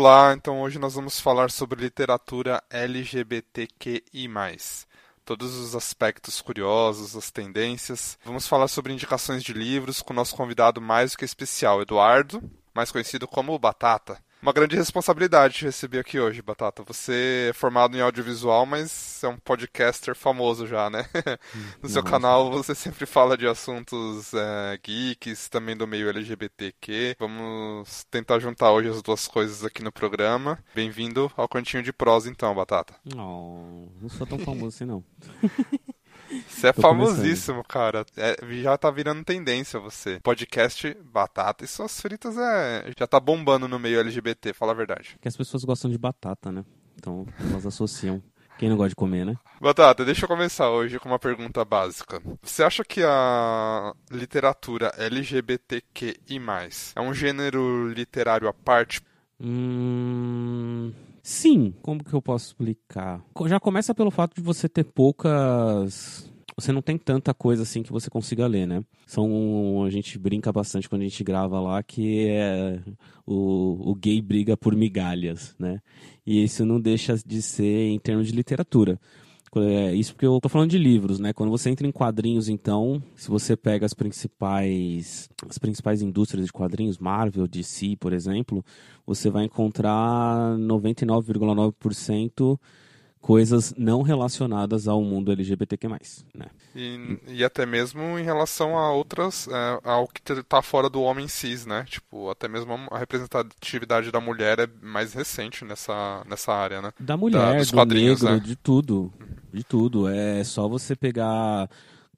Olá, então hoje nós vamos falar sobre literatura LGBTQI. Todos os aspectos curiosos, as tendências. Vamos falar sobre indicações de livros com o nosso convidado mais do que especial, Eduardo, mais conhecido como Batata. Uma grande responsabilidade receber aqui hoje, Batata. Você é formado em audiovisual, mas é um podcaster famoso já, né? no seu canal você sempre fala de assuntos é, geeks, também do meio LGBTQ. Vamos tentar juntar hoje as duas coisas aqui no programa. Bem-vindo ao Cantinho de Prosa, então, Batata. Não, não sou tão famoso assim, não. Você é Tô famosíssimo, começando. cara. É, já tá virando tendência você. Podcast Batata e suas fritas é. Já tá bombando no meio LGBT, fala a verdade. Que as pessoas gostam de batata, né? Então elas associam. Quem não gosta de comer, né? Batata, deixa eu começar hoje com uma pergunta básica. Você acha que a literatura LGBTQI é um gênero literário à parte? Hum. Sim, como que eu posso explicar? Já começa pelo fato de você ter poucas você não tem tanta coisa assim que você consiga ler, né? São a gente brinca bastante quando a gente grava lá que é o, o gay briga por migalhas, né? E isso não deixa de ser em termos de literatura. É, isso porque eu tô falando de livros, né? Quando você entra em quadrinhos, então, se você pega as principais as principais indústrias de quadrinhos, Marvel, DC, por exemplo, você vai encontrar 99,9% coisas não relacionadas ao mundo LGBTQ+. Né? E, e até mesmo em relação a outras, é, ao que está fora do homem cis, né? Tipo, até mesmo a representatividade da mulher é mais recente nessa, nessa área, né? Da mulher, da, do negro, né? de tudo. De tudo. É só você pegar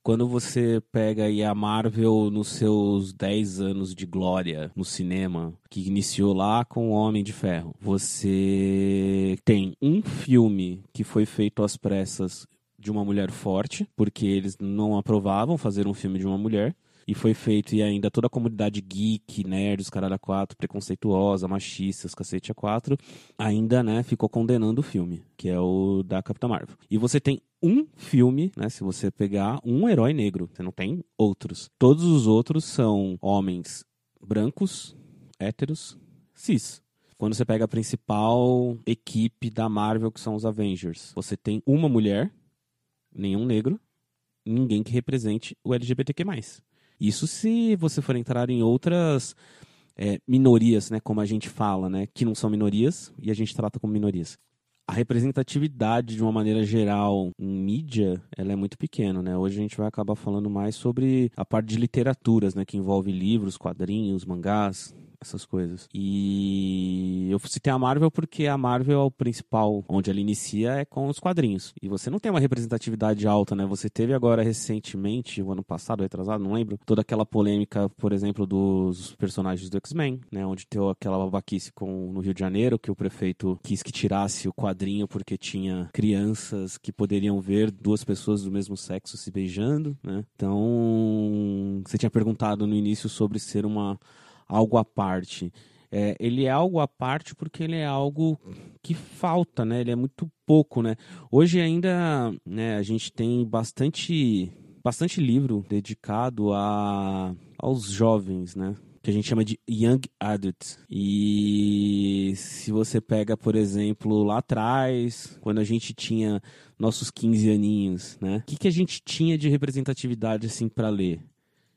quando você pega aí a Marvel nos seus 10 anos de glória no cinema, que iniciou lá com o Homem de Ferro, você tem um filme que foi feito às pressas de uma mulher forte, porque eles não aprovavam fazer um filme de uma mulher e foi feito, e ainda toda a comunidade geek, nerd, os caralho a quatro, preconceituosa, machista, os cacete a quatro, ainda, né, ficou condenando o filme, que é o da Capitã Marvel. E você tem um filme, né, se você pegar um herói negro, você não tem outros. Todos os outros são homens brancos, héteros, cis. Quando você pega a principal equipe da Marvel, que são os Avengers, você tem uma mulher, nenhum negro, ninguém que represente o LGBTQ+. Isso se você for entrar em outras é, minorias, né, como a gente fala, né, que não são minorias e a gente trata como minorias. A representatividade, de uma maneira geral, em mídia, ela é muito pequena, né? Hoje a gente vai acabar falando mais sobre a parte de literaturas, né? Que envolve livros, quadrinhos, mangás, essas coisas. E eu citei a Marvel porque a Marvel é o principal, onde ela inicia é com os quadrinhos. E você não tem uma representatividade alta, né? Você teve agora recentemente, o ano passado, retrasado, não lembro, toda aquela polêmica, por exemplo, dos personagens do X-Men, né? Onde teve aquela babaquice com, no Rio de Janeiro, que o prefeito quis que tirasse o quadrinho porque tinha crianças que poderiam ver duas pessoas do mesmo sexo se beijando, né? Então, você tinha perguntado no início sobre ser uma algo à parte. É, ele é algo à parte porque ele é algo que falta, né? Ele é muito pouco, né? Hoje ainda né, a gente tem bastante, bastante livro dedicado a, aos jovens, né? Que a gente chama de Young Adult. E se você pega, por exemplo, lá atrás, quando a gente tinha nossos 15 aninhos, né? O que, que a gente tinha de representatividade, assim, para ler?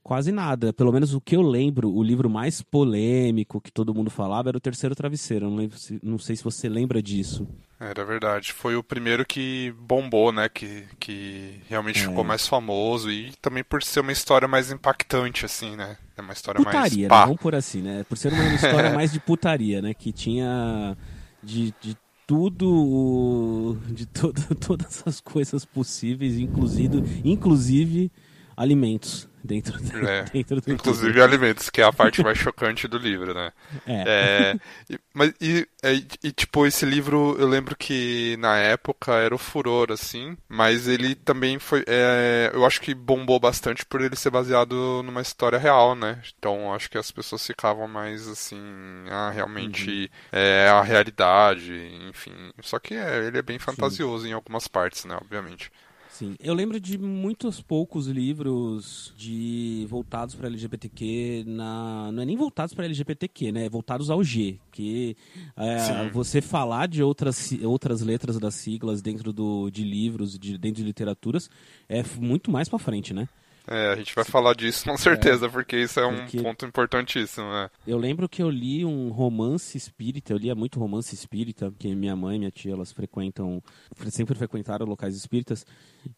Quase nada. Pelo menos o que eu lembro, o livro mais polêmico que todo mundo falava era o Terceiro Travesseiro. não, lembro se, não sei se você lembra disso. Era verdade. Foi o primeiro que bombou, né? Que, que realmente é. ficou mais famoso e também por ser uma história mais impactante, assim, né? É uma história putaria, mais. Putaria, né? Vamos por assim, né? Por ser uma história mais de putaria, né? Que tinha. De, de tudo. De todo, todas as coisas possíveis, inclusive, inclusive alimentos dentro, é, dentro do Inclusive livro. alimentos, que é a parte mais chocante do livro, né? É. é e, mas, e, é, e, tipo, esse livro, eu lembro que na época era o furor, assim, mas ele também foi. É, eu acho que bombou bastante por ele ser baseado numa história real, né? Então acho que as pessoas ficavam mais assim, ah, realmente uhum. é a realidade, enfim. Só que é, ele é bem fantasioso Sim. em algumas partes, né? Obviamente. Sim, eu lembro de muitos poucos livros de voltados para LGBTQ, na... não é nem voltados para LGBTQ, né? Voltados ao G, que é, você falar de outras, outras letras das siglas dentro do, de livros, de, dentro de literaturas, é muito mais para frente, né? É, a gente vai falar disso com certeza, é, porque isso é um ponto importantíssimo. Né? Eu lembro que eu li um romance espírita, eu lia muito romance espírita, porque minha mãe e minha tia, elas frequentam, sempre frequentaram locais espíritas,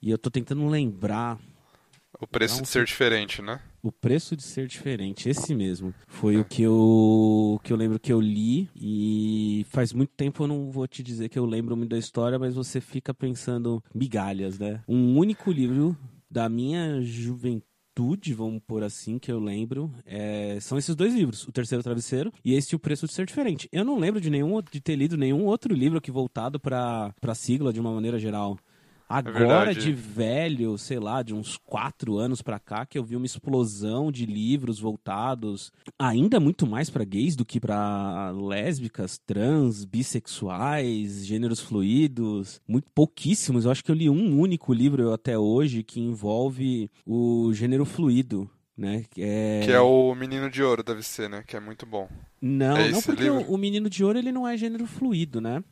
e eu tô tentando lembrar... O preço de ser diferente, né? O preço de ser diferente, esse mesmo. Foi é. o que eu, que eu lembro que eu li e faz muito tempo eu não vou te dizer que eu lembro muito da história, mas você fica pensando migalhas, né? Um único livro da minha juventude, vamos por assim, que eu lembro, é, são esses dois livros, O Terceiro Travesseiro e este O Preço de Ser Diferente. Eu não lembro de nenhum de ter lido nenhum outro livro que voltado para a sigla de uma maneira geral. É Agora, é de velho, sei lá, de uns quatro anos pra cá, que eu vi uma explosão de livros voltados ainda muito mais para gays do que para lésbicas, trans, bissexuais, gêneros fluidos. Muito pouquíssimos. Eu acho que eu li um único livro até hoje que envolve o gênero fluido. Né? Que é... que é o Menino de Ouro, deve ser, né? Que é muito bom. Não, é não porque o, o Menino de Ouro ele não é gênero fluido, né?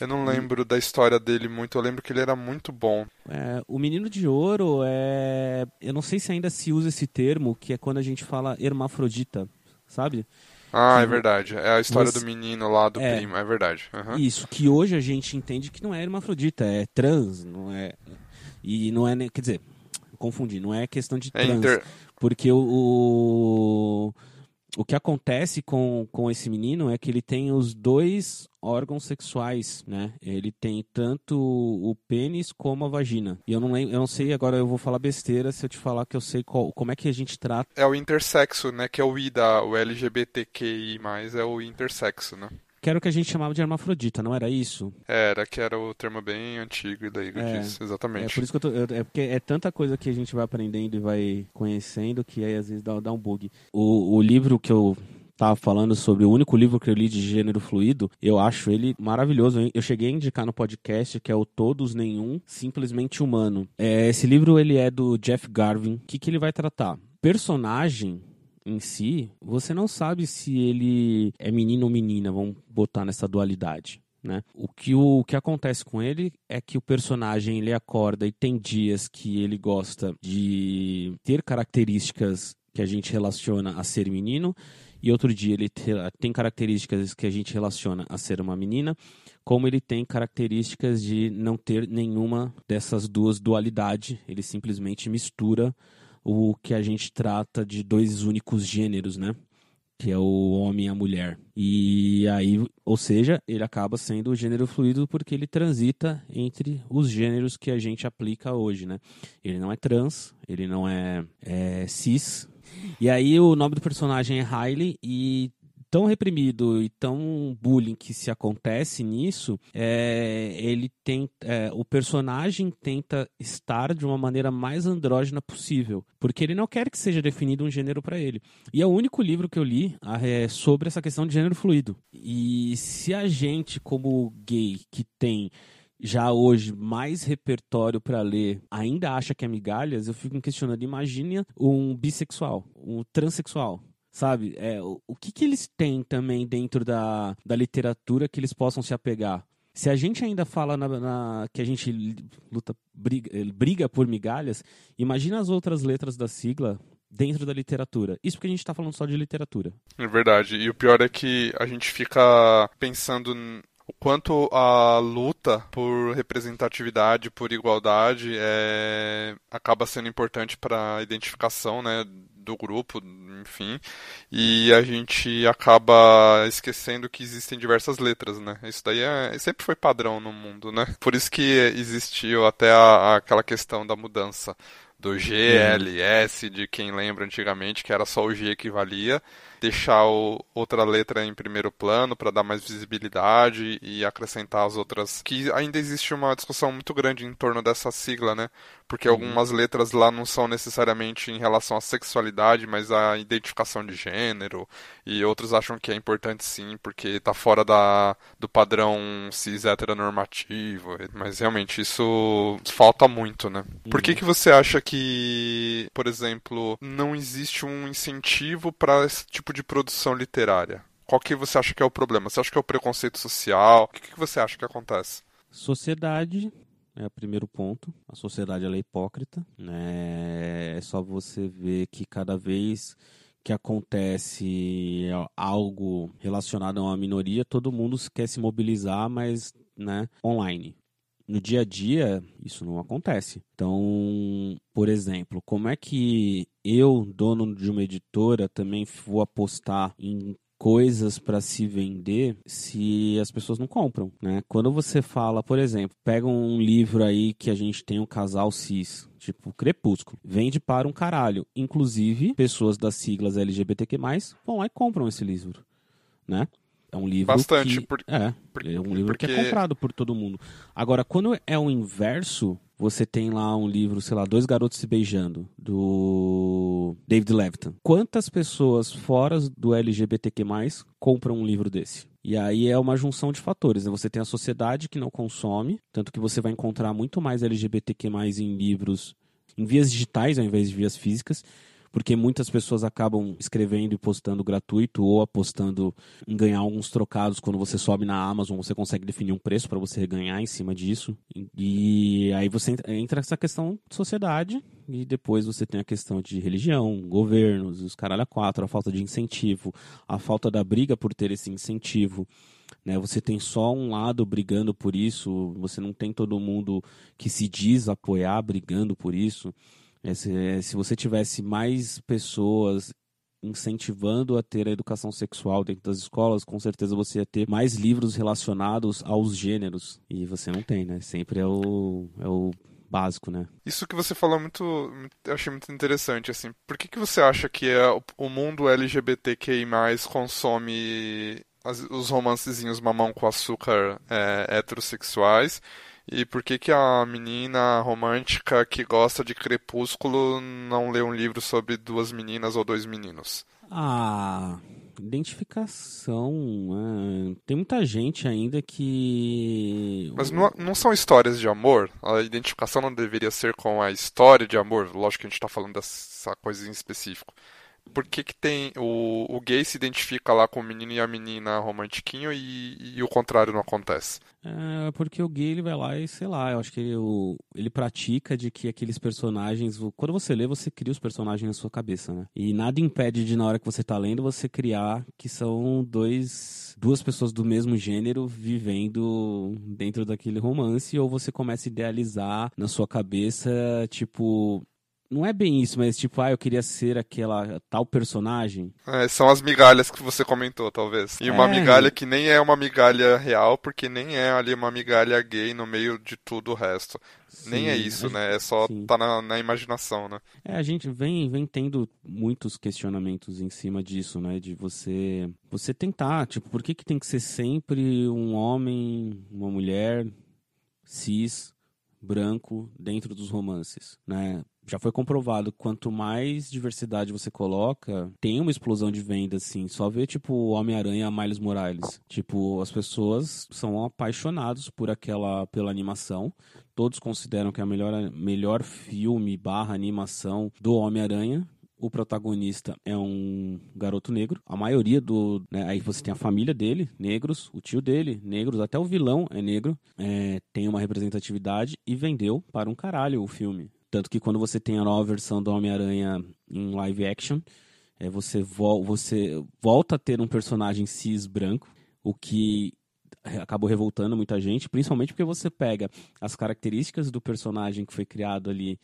Eu não lembro da história dele muito, eu lembro que ele era muito bom. É, o Menino de Ouro é. Eu não sei se ainda se usa esse termo, que é quando a gente fala hermafrodita, sabe? Ah, que, é verdade. É a história você... do menino lá do é, primo, é verdade. Uhum. Isso, que hoje a gente entende que não é hermafrodita, é trans, não é. E não é. Quer dizer, confundi, não é questão de é trans. É inter... Porque o, o o que acontece com, com esse menino é que ele tem os dois órgãos sexuais, né? Ele tem tanto o pênis como a vagina. E eu não lembro, eu não sei agora eu vou falar besteira se eu te falar que eu sei qual, como é que a gente trata. É o intersexo, né? Que é o I da o LGBTQI+, é o intersexo, né? Que era o que a gente chamava de hermafrodita, não era isso? Era, que era o termo bem antigo e daí é, disse, exatamente. É por isso que eu tô, é porque é tanta coisa que a gente vai aprendendo e vai conhecendo que aí às vezes dá, dá um bug. O, o livro que eu tava falando sobre o único livro que eu li de gênero fluido, eu acho ele maravilhoso. Eu cheguei a indicar no podcast que é o Todos Nenhum, Simplesmente Humano. É, esse livro ele é do Jeff Garvin. O que, que ele vai tratar? Personagem em si, você não sabe se ele é menino ou menina, vamos botar nessa dualidade. Né? O, que, o, o que acontece com ele é que o personagem ele acorda e tem dias que ele gosta de ter características que a gente relaciona a ser menino e outro dia ele tem características que a gente relaciona a ser uma menina, como ele tem características de não ter nenhuma dessas duas dualidades, ele simplesmente mistura o que a gente trata de dois únicos gêneros, né? Que é o homem e a mulher. E aí, ou seja, ele acaba sendo o gênero fluido porque ele transita entre os gêneros que a gente aplica hoje, né? Ele não é trans, ele não é, é cis. E aí o nome do personagem é Riley e tão reprimido e tão bullying que se acontece nisso, é, ele tem, é, o personagem tenta estar de uma maneira mais andrógena possível, porque ele não quer que seja definido um gênero para ele. E é o único livro que eu li é, sobre essa questão de gênero fluido. E se a gente, como gay, que tem já hoje mais repertório para ler ainda acha que é migalhas, eu fico me questionando. Imagine um bissexual, um transexual sabe? É, o, o que, que eles têm também dentro da, da literatura que eles possam se apegar? Se a gente ainda fala na, na, que a gente luta, briga, briga por migalhas, imagina as outras letras da sigla dentro da literatura. Isso porque a gente está falando só de literatura. É verdade. E o pior é que a gente fica pensando o quanto a luta por representatividade, por igualdade, é, acaba sendo importante para a identificação né, do grupo, enfim, e a gente acaba esquecendo que existem diversas letras, né? Isso daí é, sempre foi padrão no mundo, né? Por isso que existiu até a, aquela questão da mudança do GLS, de quem lembra antigamente, que era só o G que valia, deixar o, outra letra em primeiro plano para dar mais visibilidade e acrescentar as outras. Que ainda existe uma discussão muito grande em torno dessa sigla, né? Porque uhum. algumas letras lá não são necessariamente em relação à sexualidade, mas à identificação de gênero, e outros acham que é importante sim, porque está fora da, do padrão cis heteronormativo, mas realmente isso falta muito, né? Por que, uhum. que você acha que, por exemplo, não existe um incentivo para esse tipo tipo de produção literária? Qual que você acha que é o problema? Você acha que é o preconceito social? O que, que você acha que acontece? Sociedade é o primeiro ponto. A sociedade é hipócrita. Né? É só você ver que cada vez que acontece algo relacionado a uma minoria, todo mundo quer se mobilizar, mas né, online. No dia a dia, isso não acontece. Então, por exemplo, como é que eu, dono de uma editora, também vou apostar em coisas para se vender se as pessoas não compram, né? Quando você fala, por exemplo, pega um livro aí que a gente tem um casal cis, tipo Crepúsculo, vende para um caralho. Inclusive, pessoas das siglas LGBTQ+, vão lá e compram esse livro, né? É um livro Bastante, que... Por... É, é um livro porque... que é comprado por todo mundo. Agora, quando é o inverso, você tem lá um livro, sei lá, Dois Garotos Se Beijando, do David Levitan. Quantas pessoas fora do LGBTQ+, compram um livro desse? E aí é uma junção de fatores. Né? Você tem a sociedade que não consome, tanto que você vai encontrar muito mais LGBTQ+, em livros, em vias digitais ao invés de vias físicas porque muitas pessoas acabam escrevendo e postando gratuito ou apostando em ganhar alguns trocados quando você sobe na Amazon, você consegue definir um preço para você ganhar em cima disso. E aí você entra essa questão de sociedade e depois você tem a questão de religião, governos, os caralho a quatro, a falta de incentivo, a falta da briga por ter esse incentivo. Né, você tem só um lado brigando por isso, você não tem todo mundo que se diz apoiar brigando por isso. É, se, é, se você tivesse mais pessoas incentivando a ter a educação sexual dentro das escolas, com certeza você ia ter mais livros relacionados aos gêneros. E você não tem, né? Sempre é o, é o básico, né? Isso que você falou é muito, eu achei muito interessante, assim. Por que, que você acha que é, o mundo LGBTQI+, consome as, os romancezinhos mamão com açúcar é, heterossexuais e por que, que a menina romântica que gosta de Crepúsculo não lê um livro sobre duas meninas ou dois meninos? Ah, identificação. É... Tem muita gente ainda que. Mas não, não são histórias de amor? A identificação não deveria ser com a história de amor? Lógico que a gente está falando dessa coisa em específico por que, que tem o, o gay se identifica lá com o menino e a menina romantiquinho e, e o contrário não acontece? É porque o gay ele vai lá e sei lá, eu acho que ele, o, ele pratica de que aqueles personagens, quando você lê, você cria os personagens na sua cabeça, né? E nada impede de na hora que você tá lendo você criar que são dois duas pessoas do mesmo gênero vivendo dentro daquele romance ou você começa a idealizar na sua cabeça, tipo, não é bem isso, mas tipo, ah, eu queria ser aquela tal personagem. É, são as migalhas que você comentou, talvez. E uma é. migalha que nem é uma migalha real, porque nem é ali uma migalha gay no meio de tudo o resto. Sim, nem é isso, né? É só sim. tá na, na, imaginação, né? É, a gente vem, vem tendo muitos questionamentos em cima disso, né? De você, você tentar, tipo, por que, que tem que ser sempre um homem, uma mulher, cis, branco dentro dos romances, né? já foi comprovado, quanto mais diversidade você coloca, tem uma explosão de vendas, assim. Só ver, tipo, Homem-Aranha Miles Morales. Tipo, as pessoas são apaixonados por aquela, pela animação. Todos consideram que é a melhor, melhor filme barra animação do Homem-Aranha o protagonista é um garoto negro. A maioria do. Né, aí você tem a família dele, negros, o tio dele, negros, até o vilão é negro. É, tem uma representatividade e vendeu para um caralho o filme. Tanto que quando você tem a nova versão do Homem-Aranha em live action, é, você, vo você volta a ter um personagem cis branco, o que acabou revoltando muita gente, principalmente porque você pega as características do personagem que foi criado ali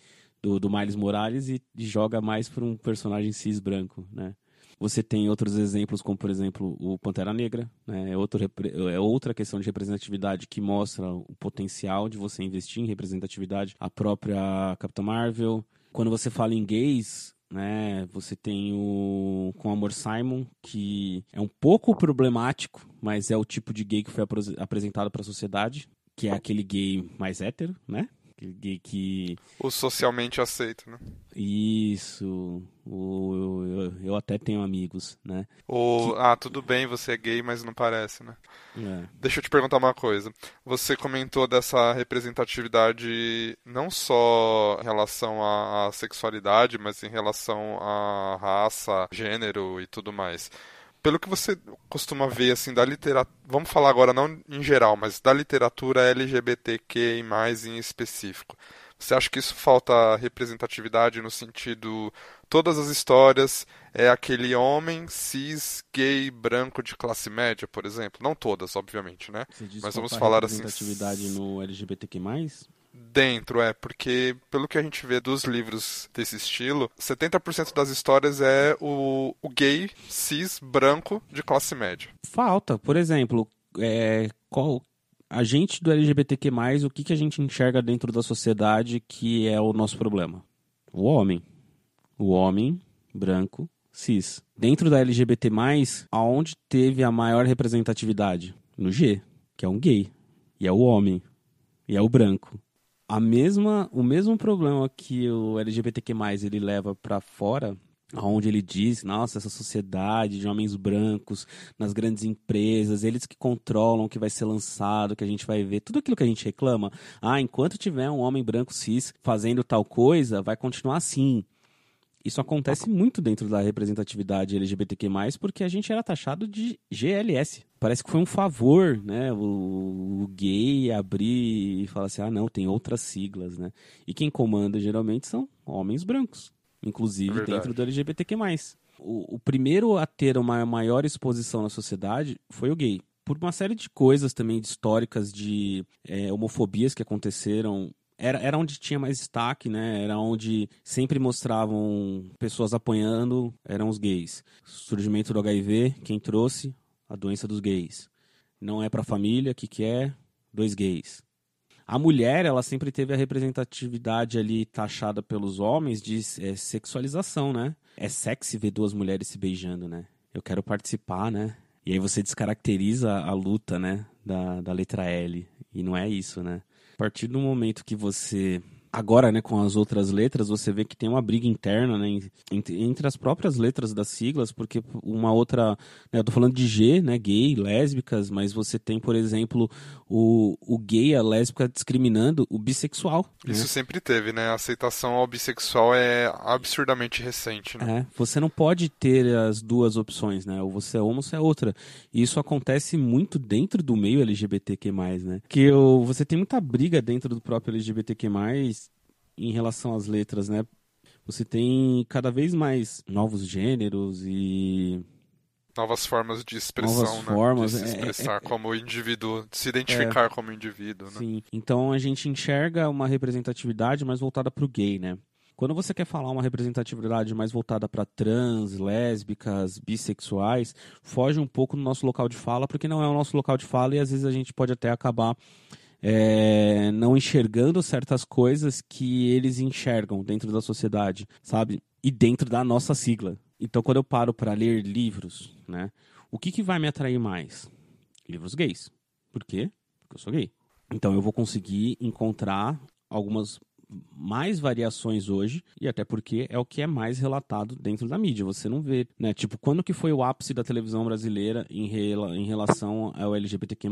do, do Miles Morales e, joga mais para um personagem cis branco, né? Você tem outros exemplos, como por exemplo o Pantera Negra, né? é, outro, é outra questão de representatividade que mostra o potencial de você investir em representatividade. A própria Capitã Marvel, Quando você fala em gays, né, você tem o com Amor Simon, que é um pouco problemático, mas é o tipo de gay que foi apresentado para a sociedade, que é aquele gay mais hétero, né? Aquele gay que. O socialmente aceito, né? Isso. O, eu, eu até tenho amigos, né? O, que... Ah, tudo bem, você é gay, mas não parece, né? É. Deixa eu te perguntar uma coisa. Você comentou dessa representatividade não só em relação à, à sexualidade, mas em relação à raça, gênero e tudo mais pelo que você costuma ver assim da literatura, vamos falar agora não em geral, mas da literatura LGBTQ mais em específico. Você acha que isso falta representatividade no sentido todas as histórias é aquele homem cis gay branco de classe média, por exemplo? Não todas, obviamente, né? Mas vamos falar assim. Representatividade no LGBTQ+. Dentro, é, porque pelo que a gente vê dos livros desse estilo, 70% das histórias é o, o gay cis branco de classe média. Falta, por exemplo, é, qual, a gente do LGBTQ+, o que, que a gente enxerga dentro da sociedade que é o nosso problema? O homem. O homem branco cis. Dentro da LGBT+, aonde teve a maior representatividade? No G, que é um gay. E é o homem. E é o branco a mesma, o mesmo problema que o LGBTQ+, ele leva para fora, onde ele diz, nossa, essa sociedade de homens brancos nas grandes empresas, eles que controlam o que vai ser lançado, que a gente vai ver, tudo aquilo que a gente reclama, ah, enquanto tiver um homem branco cis fazendo tal coisa, vai continuar assim. Isso acontece muito dentro da representatividade LGBTQ+, porque a gente era taxado de GLS. Parece que foi um favor, né? O, o gay abrir e falar assim, ah, não, tem outras siglas, né? E quem comanda geralmente são homens brancos, inclusive é dentro do LGBTQ+. O, o primeiro a ter uma maior exposição na sociedade foi o gay por uma série de coisas também históricas de é, homofobias que aconteceram era, era onde tinha mais destaque, né? Era onde sempre mostravam pessoas apoiando, eram os gays. Surgimento do HIV, quem trouxe? A doença dos gays. Não é para família, que que é? Dois gays. A mulher, ela sempre teve a representatividade ali taxada pelos homens de é, sexualização, né? É sexy ver duas mulheres se beijando, né? Eu quero participar, né? E aí você descaracteriza a luta, né? Da, da letra L. E não é isso, né? A partir do momento que você agora, né, com as outras letras, você vê que tem uma briga interna, né, entre, entre as próprias letras das siglas, porque uma outra, né, eu tô falando de G, né, gay, lésbicas, mas você tem, por exemplo, o, o gay, a lésbica discriminando o bissexual. Né? Isso né? sempre teve, né, a aceitação ao bissexual é absurdamente recente, né. É, você não pode ter as duas opções, né, ou você é uma ou você é outra. E isso acontece muito dentro do meio LGBTQ+, né, que o, você tem muita briga dentro do próprio LGBTQ+, em relação às letras, né? Você tem cada vez mais novos gêneros e novas formas de expressão, novas né? Formas, de se é, expressar é, é, como indivíduo, de se identificar é, como indivíduo, né? Sim. Então a gente enxerga uma representatividade mais voltada para o gay, né? Quando você quer falar uma representatividade mais voltada para trans, lésbicas, bissexuais, foge um pouco do nosso local de fala, porque não é o nosso local de fala e às vezes a gente pode até acabar é, não enxergando certas coisas que eles enxergam dentro da sociedade, sabe? E dentro da nossa sigla. Então, quando eu paro para ler livros, né? O que, que vai me atrair mais? Livros gays. Por quê? Porque eu sou gay. Então, eu vou conseguir encontrar algumas mais variações hoje e até porque é o que é mais relatado dentro da mídia. Você não vê, né? Tipo, quando que foi o ápice da televisão brasileira em, rela em relação ao LGBTQ+.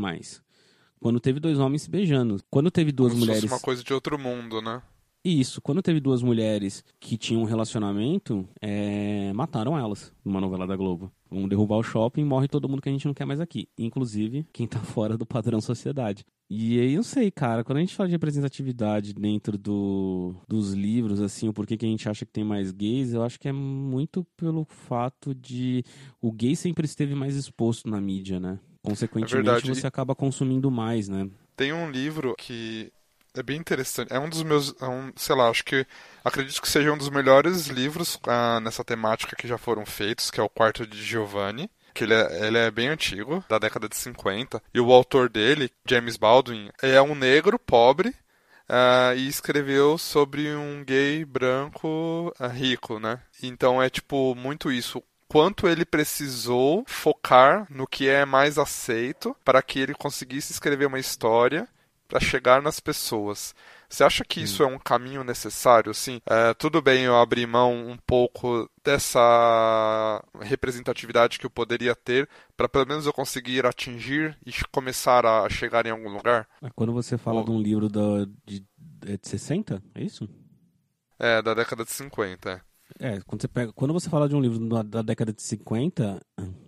Quando teve dois homens se beijando. Quando teve duas Como mulheres. uma coisa de outro mundo, né? Isso, quando teve duas mulheres que tinham um relacionamento, é... mataram elas numa novela da Globo. Vamos derrubar o shopping morre todo mundo que a gente não quer mais aqui. Inclusive quem tá fora do padrão sociedade. E aí eu sei, cara, quando a gente fala de representatividade dentro do, dos livros, assim, o porquê que a gente acha que tem mais gays, eu acho que é muito pelo fato de o gay sempre esteve mais exposto na mídia, né? Consequentemente, é você acaba consumindo mais, né? Tem um livro que é bem interessante. É um dos meus, é um, sei lá, acho que acredito que seja um dos melhores livros ah, nessa temática que já foram feitos, que é o Quarto de Giovanni. Que ele é, ele é bem antigo, da década de 50. E o autor dele, James Baldwin, é um negro pobre uh, e escreveu sobre um gay branco uh, rico, né? Então é tipo muito isso quanto ele precisou focar no que é mais aceito para que ele conseguisse escrever uma história para chegar nas pessoas. Você acha que isso é um caminho necessário? Assim, é, tudo bem eu abrir mão um pouco dessa representatividade que eu poderia ter para pelo menos eu conseguir atingir e começar a chegar em algum lugar? É, quando você fala Ou... de um livro da, de, é de 60, é isso? É, da década de 50, é. Quando você, pega, quando você fala de um livro da, da década de 50,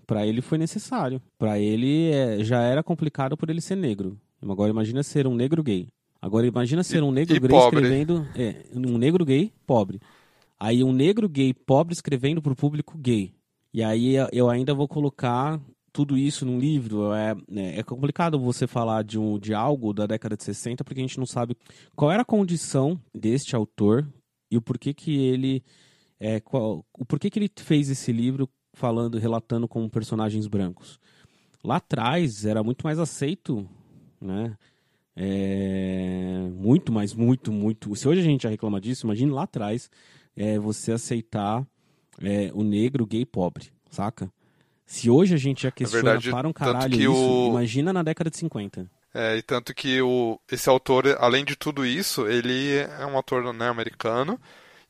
para ele foi necessário. Para ele é, já era complicado por ele ser negro. Agora imagina ser um negro gay. Agora imagina ser um negro gay pobre. escrevendo. É, um negro gay pobre. Aí um negro gay pobre escrevendo para o público gay. E aí eu ainda vou colocar tudo isso num livro. É, é, é complicado você falar de, um, de algo da década de 60 porque a gente não sabe qual era a condição deste autor e o porquê que ele é, qual, o porquê que ele fez esse livro falando, relatando com personagens brancos. Lá atrás era muito mais aceito, né? É, muito mais, muito, muito. Se hoje a gente já reclama disso, imagine lá atrás é, você aceitar é, o negro gay pobre, saca? Se hoje a gente já questiona verdade, para um caralho isso, o... imagina na década de 50. É, e tanto que o, esse autor, além de tudo isso, ele é um autor né, americano,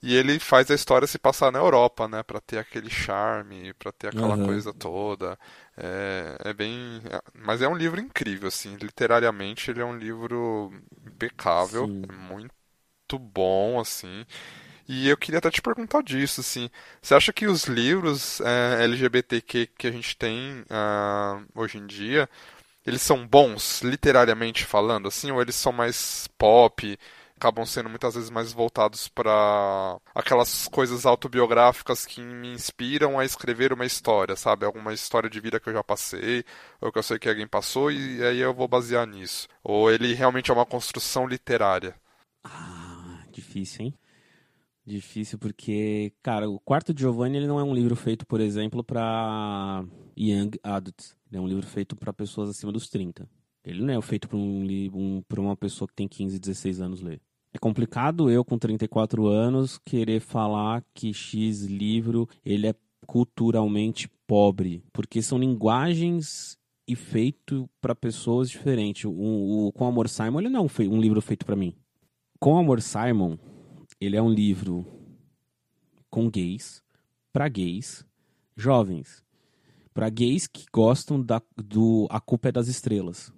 e ele faz a história se passar na Europa, né? Pra ter aquele charme, pra ter aquela uhum. coisa toda. É, é bem. É, mas é um livro incrível, assim. Literariamente, ele é um livro impecável. Sim. É muito bom, assim. E eu queria até te perguntar disso, assim. Você acha que os livros é, LGBTQ que a gente tem uh, hoje em dia, eles são bons, literariamente falando, assim, ou eles são mais pop? Acabam sendo muitas vezes mais voltados para aquelas coisas autobiográficas que me inspiram a escrever uma história, sabe? Alguma história de vida que eu já passei, ou que eu sei que alguém passou, e aí eu vou basear nisso. Ou ele realmente é uma construção literária. Ah, difícil, hein? Difícil porque, cara, o Quarto de Giovanni ele não é um livro feito, por exemplo, para young adults. Ele é um livro feito para pessoas acima dos 30. Ele não é feito para um, um, uma pessoa que tem 15, 16 anos ler. É complicado eu, com 34 anos, querer falar que X livro ele é culturalmente pobre, porque são linguagens e feito para pessoas diferentes. O, o, Com Amor Simon ele não é um, um livro feito para mim. Com Amor Simon ele é um livro com gays, para gays, jovens, para gays que gostam da, do A Culpa é das Estrelas.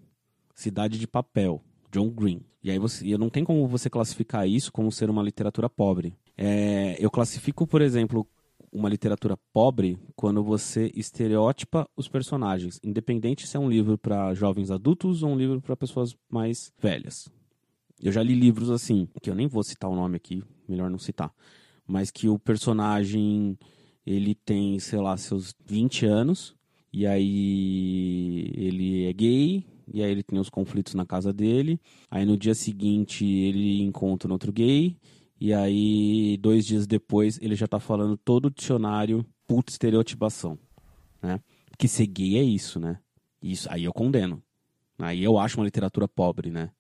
Cidade de Papel, John Green. E aí você, eu não tem como você classificar isso como ser uma literatura pobre. É, eu classifico, por exemplo, uma literatura pobre quando você estereótipa os personagens, independente se é um livro para jovens adultos ou um livro para pessoas mais velhas. Eu já li livros assim, que eu nem vou citar o nome aqui, melhor não citar, mas que o personagem ele tem, sei lá, seus 20 anos e aí ele é gay, e aí ele tem os conflitos na casa dele. Aí no dia seguinte ele encontra um outro gay, e aí dois dias depois ele já tá falando todo o dicionário puta estereotipação, né? Que ser gay é isso, né? Isso, aí eu condeno. Aí eu acho uma literatura pobre, né?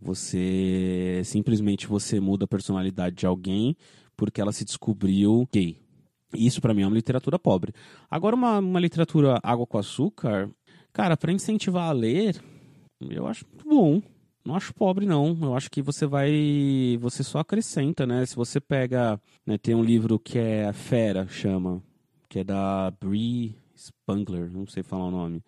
Você simplesmente você muda a personalidade de alguém porque ela se descobriu gay. Isso para mim é uma literatura pobre. Agora uma, uma literatura água com açúcar, Cara, para incentivar a ler, eu acho muito bom. Não acho pobre, não. Eu acho que você vai. Você só acrescenta, né? Se você pega. Né, tem um livro que é Fera, chama. Que é da Brie Spangler, não sei falar o nome.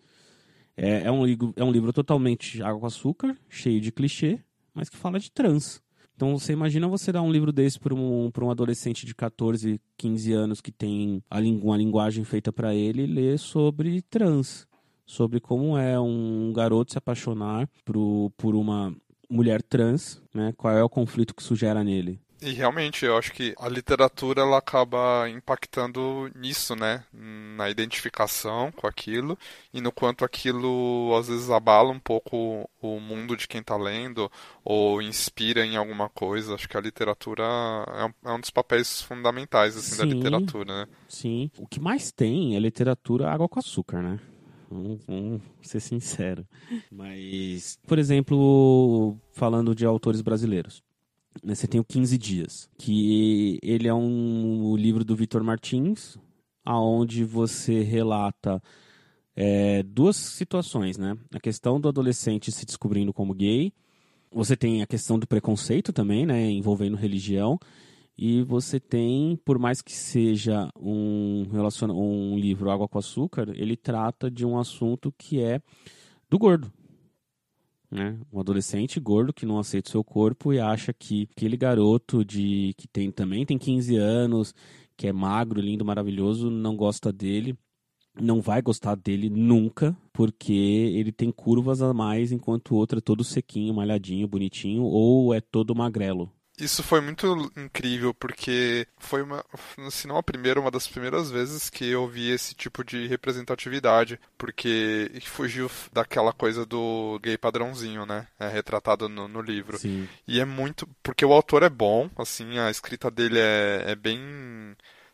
É, é, um, livro, é um livro totalmente água com açúcar, cheio de clichê, mas que fala de trans. Então você imagina você dar um livro desse para um, um adolescente de 14, 15 anos que tem a uma linguagem feita para ele ler sobre trans sobre como é um garoto se apaixonar por, por uma mulher trans, né? Qual é o conflito que isso gera nele. E realmente, eu acho que a literatura ela acaba impactando nisso, né? Na identificação com aquilo e no quanto aquilo às vezes abala um pouco o mundo de quem está lendo ou inspira em alguma coisa. Acho que a literatura é um, é um dos papéis fundamentais assim, sim, da literatura, né? Sim. O que mais tem é literatura água com açúcar, né? Vamos, vamos ser sincero. Mas, por exemplo, falando de autores brasileiros. Né, você tem o 15 Dias, que ele é um livro do Vitor Martins, aonde você relata é, duas situações, né? A questão do adolescente se descobrindo como gay, você tem a questão do preconceito também, né? Envolvendo religião, e você tem, por mais que seja um, relaciona um livro Água com Açúcar, ele trata de um assunto que é do gordo. Né? Um adolescente gordo que não aceita o seu corpo e acha que aquele garoto de que tem também tem 15 anos, que é magro, lindo, maravilhoso, não gosta dele, não vai gostar dele nunca, porque ele tem curvas a mais, enquanto o outro é todo sequinho, malhadinho, bonitinho, ou é todo magrelo. Isso foi muito incrível, porque foi uma, se não a primeira, uma das primeiras vezes que eu vi esse tipo de representatividade, porque fugiu daquela coisa do gay padrãozinho, né? É retratado no, no livro. Sim. E é muito. Porque o autor é bom, assim, a escrita dele é, é bem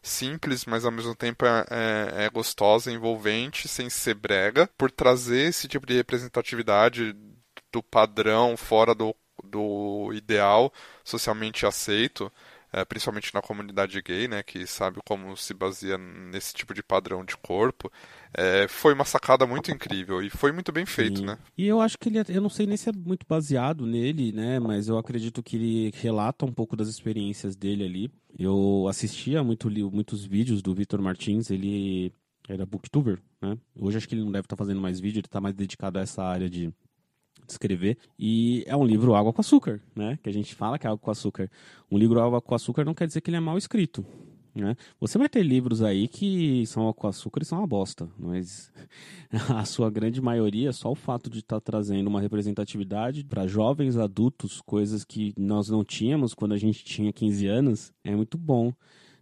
simples, mas ao mesmo tempo é, é, é, gostosa, envolvente, sem ser brega, por trazer esse tipo de representatividade do padrão fora do do ideal socialmente aceito, é, principalmente na comunidade gay, né, que sabe como se baseia nesse tipo de padrão de corpo, é, foi uma sacada muito incrível e foi muito bem feito, Sim. né? E eu acho que ele, é, eu não sei nem se é muito baseado nele, né, mas eu acredito que ele relata um pouco das experiências dele ali. Eu assistia muito, muitos vídeos do Vitor Martins, ele era booktuber, né? Hoje acho que ele não deve estar fazendo mais vídeo, ele está mais dedicado a essa área de escrever. E é um livro água com açúcar, né? Que a gente fala que é água com açúcar. Um livro água com açúcar não quer dizer que ele é mal escrito. Né? Você vai ter livros aí que são água com açúcar e são uma bosta, mas a sua grande maioria, só o fato de estar tá trazendo uma representatividade para jovens adultos, coisas que nós não tínhamos quando a gente tinha 15 anos, é muito bom.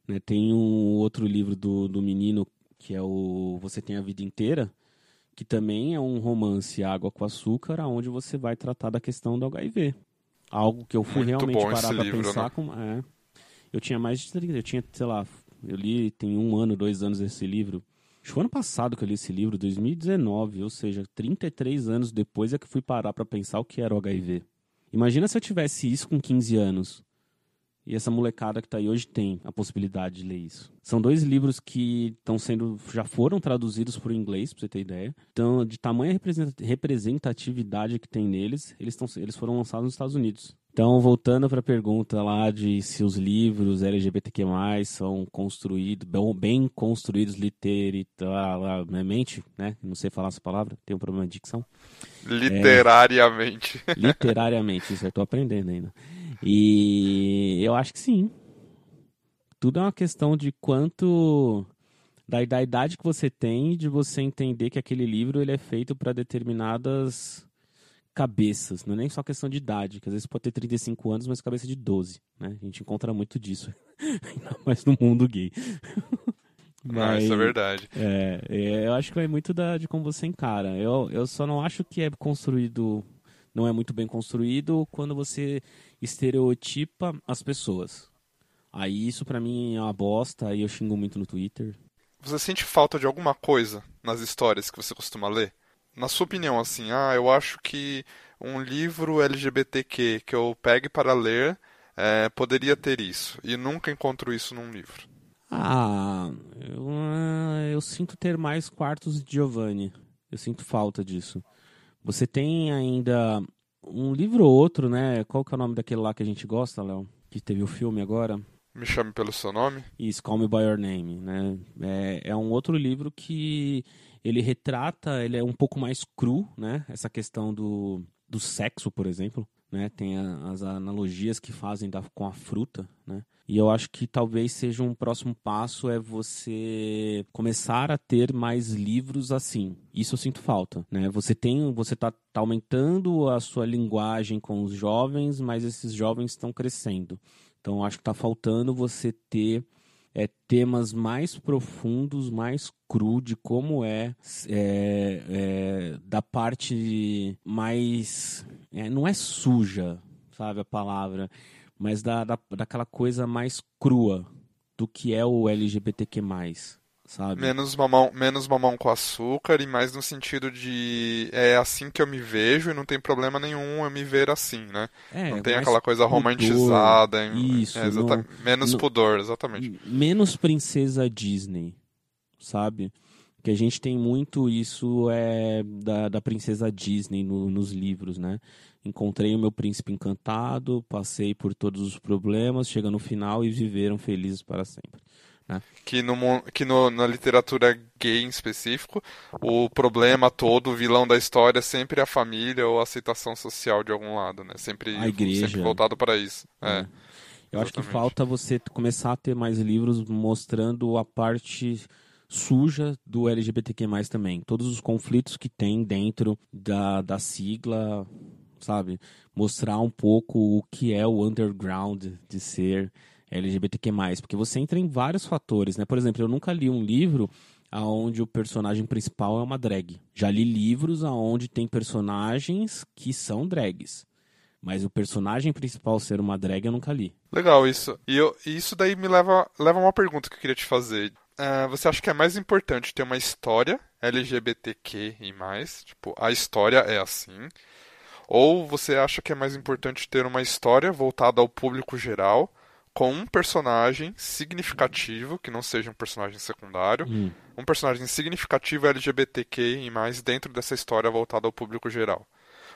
Né? Tem um outro livro do, do menino que é o Você Tem a Vida Inteira, que também é um romance água com açúcar, aonde você vai tratar da questão do HIV. Algo que eu fui Muito realmente parar para pensar né? com, é, eu tinha mais de 30, eu tinha, sei lá, eu li tem um ano, dois anos esse livro. Acho que foi ano passado que eu li esse livro, 2019, ou seja, 33 anos depois é que fui parar para pensar o que era o HIV. Imagina se eu tivesse isso com 15 anos. E essa molecada que está aí hoje tem a possibilidade de ler isso. São dois livros que estão sendo, já foram traduzidos para o inglês, para você ter ideia. Então, de tamanha representatividade que tem neles, eles, tão, eles foram lançados nos Estados Unidos. Então, voltando para a pergunta lá de se os livros LGBTQ+, são construídos, bem construídos literariamente, né? Não sei falar essa palavra, tem um problema de dicção. Literariamente. É, literariamente, isso eu estou aprendendo ainda. E eu acho que sim. Tudo é uma questão de quanto da, da idade que você tem, de você entender que aquele livro ele é feito para determinadas cabeças, não é nem só questão de idade, que às vezes pode ter 35 anos, mas cabeça de 12, né? A gente encontra muito disso, ainda mais no mundo gay. mas, ah, isso é verdade. É, é, eu acho que é muito da, de como você encara. Eu, eu só não acho que é construído, não é muito bem construído quando você estereotipa as pessoas. Aí isso para mim é uma bosta, aí eu xingo muito no Twitter. Você sente falta de alguma coisa nas histórias que você costuma ler? Na sua opinião, assim, ah, eu acho que um livro LGBTQ que eu pegue para ler é, poderia ter isso, e nunca encontro isso num livro. Ah, eu, ah, eu sinto ter mais quartos de Giovanni. Eu sinto falta disso. Você tem ainda um livro ou outro, né? Qual que é o nome daquele lá que a gente gosta, Léo? Que teve o filme agora? Me chame pelo seu nome? Isso, Call Me By Your Name, né? É, é um outro livro que ele retrata, ele é um pouco mais cru, né? Essa questão do, do sexo, por exemplo, né? Tem a, as analogias que fazem da, com a fruta, né? E eu acho que talvez seja um próximo passo é você começar a ter mais livros assim. Isso eu sinto falta, né? Você tem, você tá, tá aumentando a sua linguagem com os jovens, mas esses jovens estão crescendo. Então acho que está faltando você ter é, temas mais profundos, mais cru de como é, é, é da parte mais. É, não é suja, sabe a palavra, mas da, da, daquela coisa mais crua do que é o LGBTQ. sabe? Menos mamão, menos mamão com açúcar e mais no sentido de é assim que eu me vejo e não tem problema nenhum eu me ver assim, né? É, não tem aquela coisa pudor, romantizada. Isso, é, no, menos no, pudor, exatamente. Menos princesa Disney, sabe? Que a gente tem muito isso é da, da princesa Disney no, nos livros, né? Encontrei o meu príncipe encantado, passei por todos os problemas, chega no final e viveram felizes para sempre. Né? Que, no, que no, na literatura gay em específico, o problema todo, o vilão da história é sempre a família ou a aceitação social de algum lado, né? Sempre, a igreja. sempre voltado para isso. É. é. Eu Exatamente. acho que falta você começar a ter mais livros mostrando a parte suja do LGBTQ+, também. Todos os conflitos que tem dentro da, da sigla, sabe? Mostrar um pouco o que é o underground de ser LGBTQ+, porque você entra em vários fatores, né? Por exemplo, eu nunca li um livro aonde o personagem principal é uma drag. Já li livros aonde tem personagens que são drags. Mas o personagem principal ser uma drag eu nunca li. Legal isso. E eu, isso daí me leva, leva a uma pergunta que eu queria te fazer. Uh, você acha que é mais importante ter uma história LGBTQ e mais? Tipo, a história é assim. Ou você acha que é mais importante ter uma história voltada ao público geral com um personagem significativo, que não seja um personagem secundário, hum. um personagem significativo LGBTQ e mais dentro dessa história voltada ao público geral.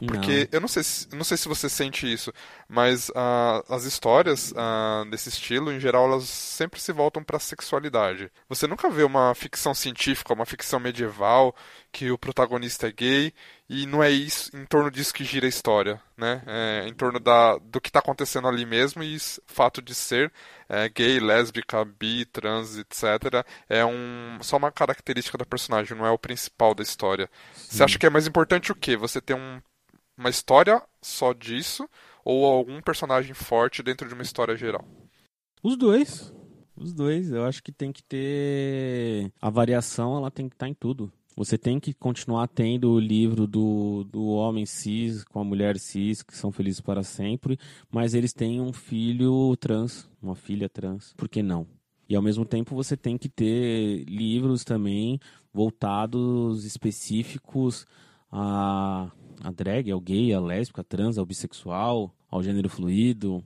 Porque não. eu não sei, se, não sei se você sente isso, mas uh, as histórias uh, desse estilo, em geral, elas sempre se voltam para a sexualidade. Você nunca vê uma ficção científica, uma ficção medieval, que o protagonista é gay e não é isso em torno disso que gira a história, né? É em torno da, do que está acontecendo ali mesmo e o fato de ser é, gay, lésbica, bi, trans, etc. é um, só uma característica da personagem, não é o principal da história. Sim. Você acha que é mais importante o quê? Você ter um uma história só disso ou algum personagem forte dentro de uma história geral? Os dois. Os dois. Eu acho que tem que ter. A variação, ela tem que estar tá em tudo. Você tem que continuar tendo o livro do, do homem cis com a mulher cis, que são felizes para sempre, mas eles têm um filho trans, uma filha trans. Por que não? E ao mesmo tempo você tem que ter livros também voltados específicos a a drag, ao gay, a lésbica, a trans, ao bissexual, ao gênero fluido.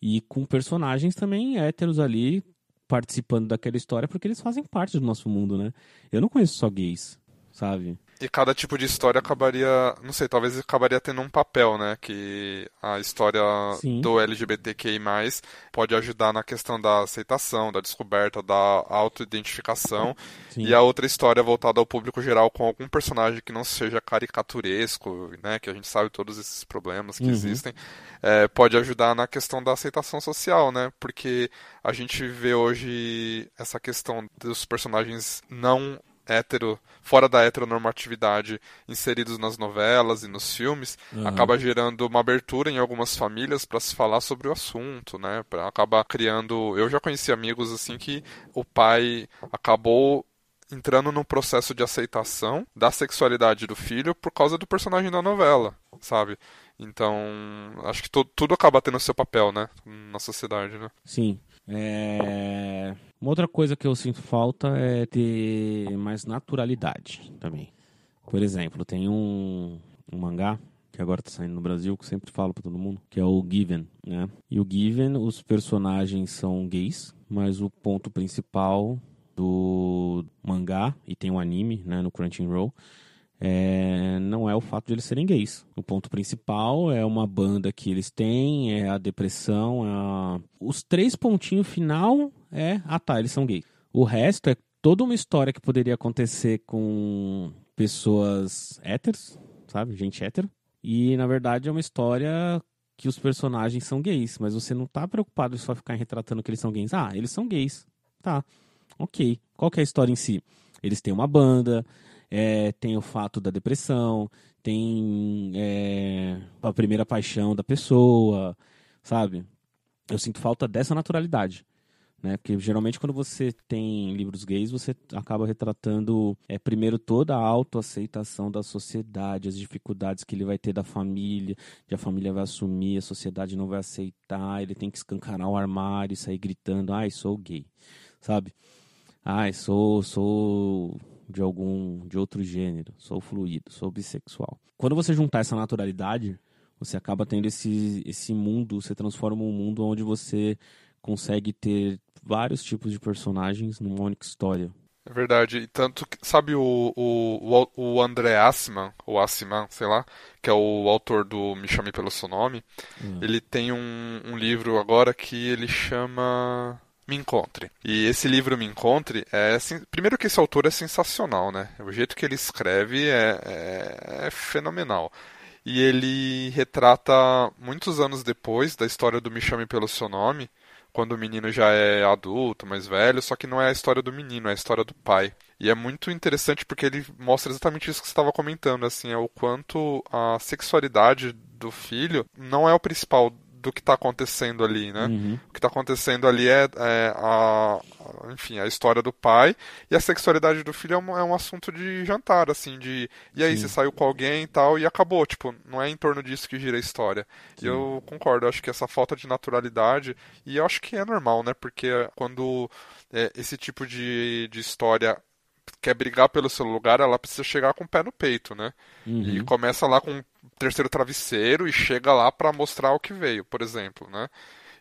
E com personagens também héteros ali participando daquela história, porque eles fazem parte do nosso mundo, né? Eu não conheço só gays, sabe? E cada tipo de história acabaria, não sei, talvez acabaria tendo um papel, né? Que a história Sim. do LGBTQI+, pode ajudar na questão da aceitação, da descoberta, da autoidentificação. E a outra história voltada ao público geral com algum personagem que não seja caricaturesco, né? Que a gente sabe todos esses problemas que uhum. existem. É, pode ajudar na questão da aceitação social, né? Porque a gente vê hoje essa questão dos personagens não hétero, fora da heteronormatividade inseridos nas novelas e nos filmes, uhum. acaba gerando uma abertura em algumas famílias para se falar sobre o assunto, né? Para acabar criando, eu já conheci amigos assim que o pai acabou entrando num processo de aceitação da sexualidade do filho por causa do personagem da novela, sabe? Então, acho que tudo acaba tendo seu papel, né, na sociedade, né? Sim. É... Uma outra coisa que eu sinto falta é ter mais naturalidade também. Por exemplo, tem um, um mangá que agora está saindo no Brasil, que sempre falo para todo mundo, que é o Given, né? E o Given, os personagens são gays, mas o ponto principal do mangá, e tem um anime, né, no Crunchyroll, é, não é o fato de eles serem gays. O ponto principal é uma banda que eles têm, é a depressão, é a... os três pontinhos final é, ah tá, eles são gays. O resto é toda uma história que poderia acontecer com pessoas héteros, sabe, gente hétero. E na verdade é uma história que os personagens são gays, mas você não tá preocupado em só ficar retratando que eles são gays. Ah, eles são gays. Tá. Ok. Qual que é a história em si? Eles têm uma banda, é, tem o fato da depressão, tem é, a primeira paixão da pessoa, sabe? Eu sinto falta dessa naturalidade. Né? Porque geralmente quando você tem livros gays, você acaba retratando é, primeiro toda a autoaceitação da sociedade, as dificuldades que ele vai ter da família, que a família vai assumir, a sociedade não vai aceitar, ele tem que escancarar o armário e sair gritando, ai, sou gay, sabe? ai, sou, sou de algum, de outro gênero, sou fluido, sou bissexual. Quando você juntar essa naturalidade, você acaba tendo esse, esse mundo, você transforma um mundo onde você consegue ter vários tipos de personagens numa única história. É verdade. E tanto que, sabe o, o, o André Assman, ou Assman, sei lá, que é o autor do Me Chame Pelo Seu Nome, hum. ele tem um, um livro agora que ele chama me Encontre. E esse livro Me Encontre é assim, primeiro que esse autor é sensacional, né? O jeito que ele escreve é, é, é, fenomenal. E ele retrata muitos anos depois da história do Me Chame pelo Seu Nome, quando o menino já é adulto, mais velho, só que não é a história do menino, é a história do pai. E é muito interessante porque ele mostra exatamente isso que você estava comentando, assim, é o quanto a sexualidade do filho não é o principal do que está acontecendo ali, né? Uhum. O que está acontecendo ali é, é a, enfim, a história do pai e a sexualidade do filho é um, é um assunto de jantar, assim, de e aí, Sim. você saiu com alguém e tal e acabou, tipo, não é em torno disso que gira a história. Sim. E eu concordo, acho que essa falta de naturalidade, e eu acho que é normal, né? Porque quando é, esse tipo de, de história quer brigar pelo seu lugar, ela precisa chegar com o pé no peito, né? Uhum. E começa lá com terceiro travesseiro e chega lá para mostrar o que veio, por exemplo, né?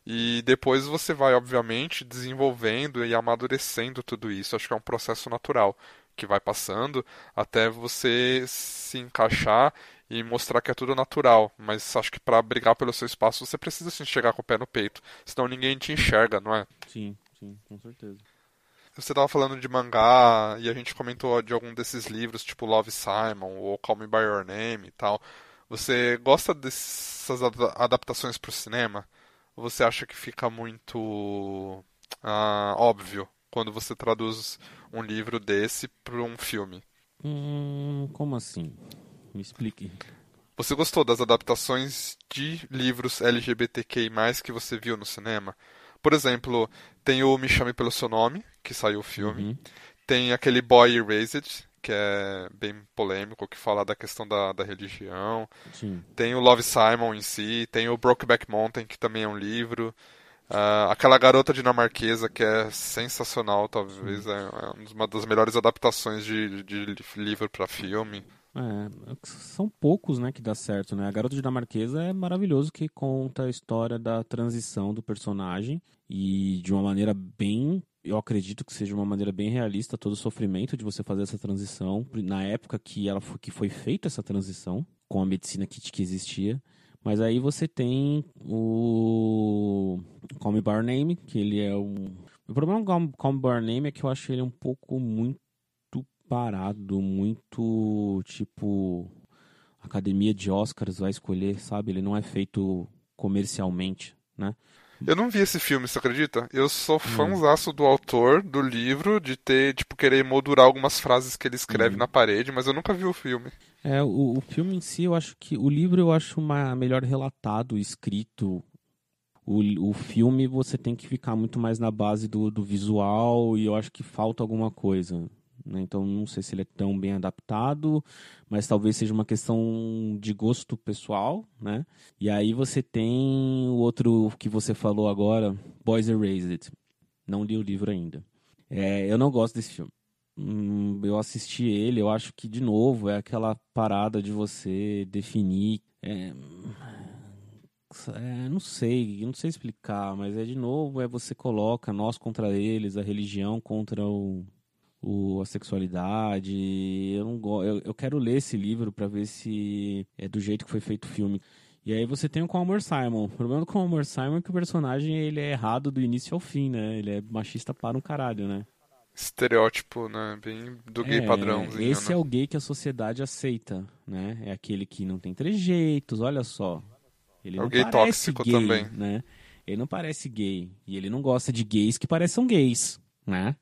E depois você vai, obviamente, desenvolvendo e amadurecendo tudo isso. Acho que é um processo natural que vai passando até você se encaixar e mostrar que é tudo natural. Mas acho que para brigar pelo seu espaço você precisa se chegar com o pé no peito, senão ninguém te enxerga, não é? Sim, sim, com certeza. Você estava falando de mangá e a gente comentou de algum desses livros, tipo Love Simon ou Call Me By Your Name e tal. Você gosta dessas adaptações para o cinema? Ou você acha que fica muito uh, óbvio quando você traduz um livro desse para um filme? Hum, como assim? Me explique. Você gostou das adaptações de livros LGBTQI+, que você viu no cinema? Por exemplo, tem o Me Chame Pelo Seu Nome, que saiu o filme. Uhum. Tem aquele Boy Erased, que é bem polêmico, que fala da questão da, da religião. Sim. Tem o Love Simon em si, tem o Brokeback Mountain, que também é um livro. Uh, aquela garota dinamarquesa que é sensacional, talvez é, é uma das melhores adaptações de, de, de livro para filme. É, são poucos, né, que dá certo, né? A Garota Dinamarquesa é maravilhoso que conta a história da transição do personagem e de uma maneira bem eu acredito que seja uma maneira bem realista todo o sofrimento de você fazer essa transição na época que ela foi, que foi feita essa transição com a medicina kit que existia. Mas aí você tem o Call Me By Name, que ele é um o problema com Call Me By Name é que eu acho ele um pouco muito parado, muito tipo academia de Oscars vai escolher, sabe? Ele não é feito comercialmente, né? Eu não vi esse filme, você acredita? Eu sou fãzaço do autor, do livro, de ter, tipo, querer moldurar algumas frases que ele escreve hum. na parede, mas eu nunca vi o filme. É, o, o filme em si, eu acho que. O livro eu acho uma, melhor relatado, escrito. O, o filme você tem que ficar muito mais na base do, do visual e eu acho que falta alguma coisa. Né? Então não sei se ele é tão bem adaptado, mas talvez seja uma questão de gosto pessoal, né? E aí você tem o outro que você falou agora, Boys Erased. Não li o livro ainda. É, eu não gosto desse filme. Hum, eu assisti ele, eu acho que de novo é aquela parada de você definir. É, é, não sei, não sei explicar, mas é de novo, é você coloca nós contra eles, a religião contra o, o, a sexualidade. Eu, não, eu, eu quero ler esse livro para ver se é do jeito que foi feito o filme. E aí você tem o Comor Simon. O problema do Comor Simon é que o personagem ele é errado do início ao fim, né? Ele é machista para um caralho, né? Estereótipo, né? Bem do gay é, padrãozinho. Esse né? é o gay que a sociedade aceita, né? É aquele que não tem trejeitos, olha só. Ele é o gay tóxico gay, também. Né? Ele não parece gay. E ele não gosta de gays que pareçam gays, né?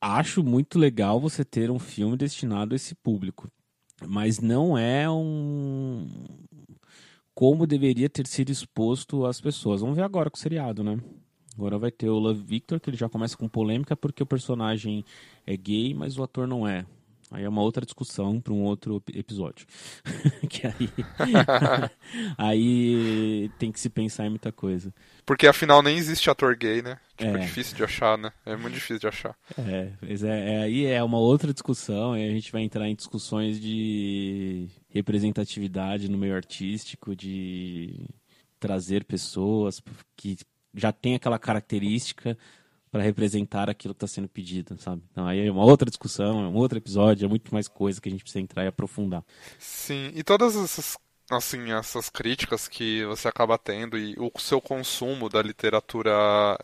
Acho muito legal você ter um filme destinado a esse público, mas não é um como deveria ter sido exposto às pessoas. Vamos ver agora com o seriado, né? Agora vai ter o Love Victor, que ele já começa com polêmica porque o personagem é gay, mas o ator não é. Aí é uma outra discussão para um outro episódio. que aí, aí tem que se pensar em muita coisa. Porque afinal nem existe ator gay, né? Tipo, é, é difícil de achar, né? É muito difícil de achar. É, mas é, é, aí é uma outra discussão, e a gente vai entrar em discussões de representatividade no meio artístico, de trazer pessoas que já tem aquela característica para representar aquilo que está sendo pedido, sabe? Então aí é uma outra discussão, é um outro episódio, é muito mais coisa que a gente precisa entrar e aprofundar. Sim, e todas essas assim essas críticas que você acaba tendo e o seu consumo da literatura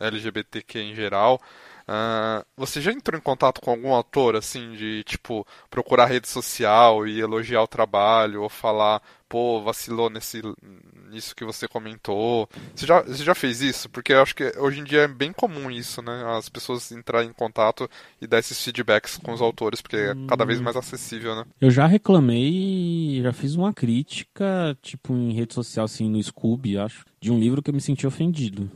LGBTQ em geral Uh, você já entrou em contato com algum autor, assim, de, tipo, procurar rede social e elogiar o trabalho, ou falar, pô, vacilou nesse, nisso que você comentou? Você já, você já fez isso? Porque eu acho que hoje em dia é bem comum isso, né? As pessoas entrarem em contato e dar esses feedbacks com os autores, porque é cada vez mais acessível, né? Eu já reclamei, já fiz uma crítica, tipo, em rede social, assim, no Scooby, acho, de um livro que eu me senti ofendido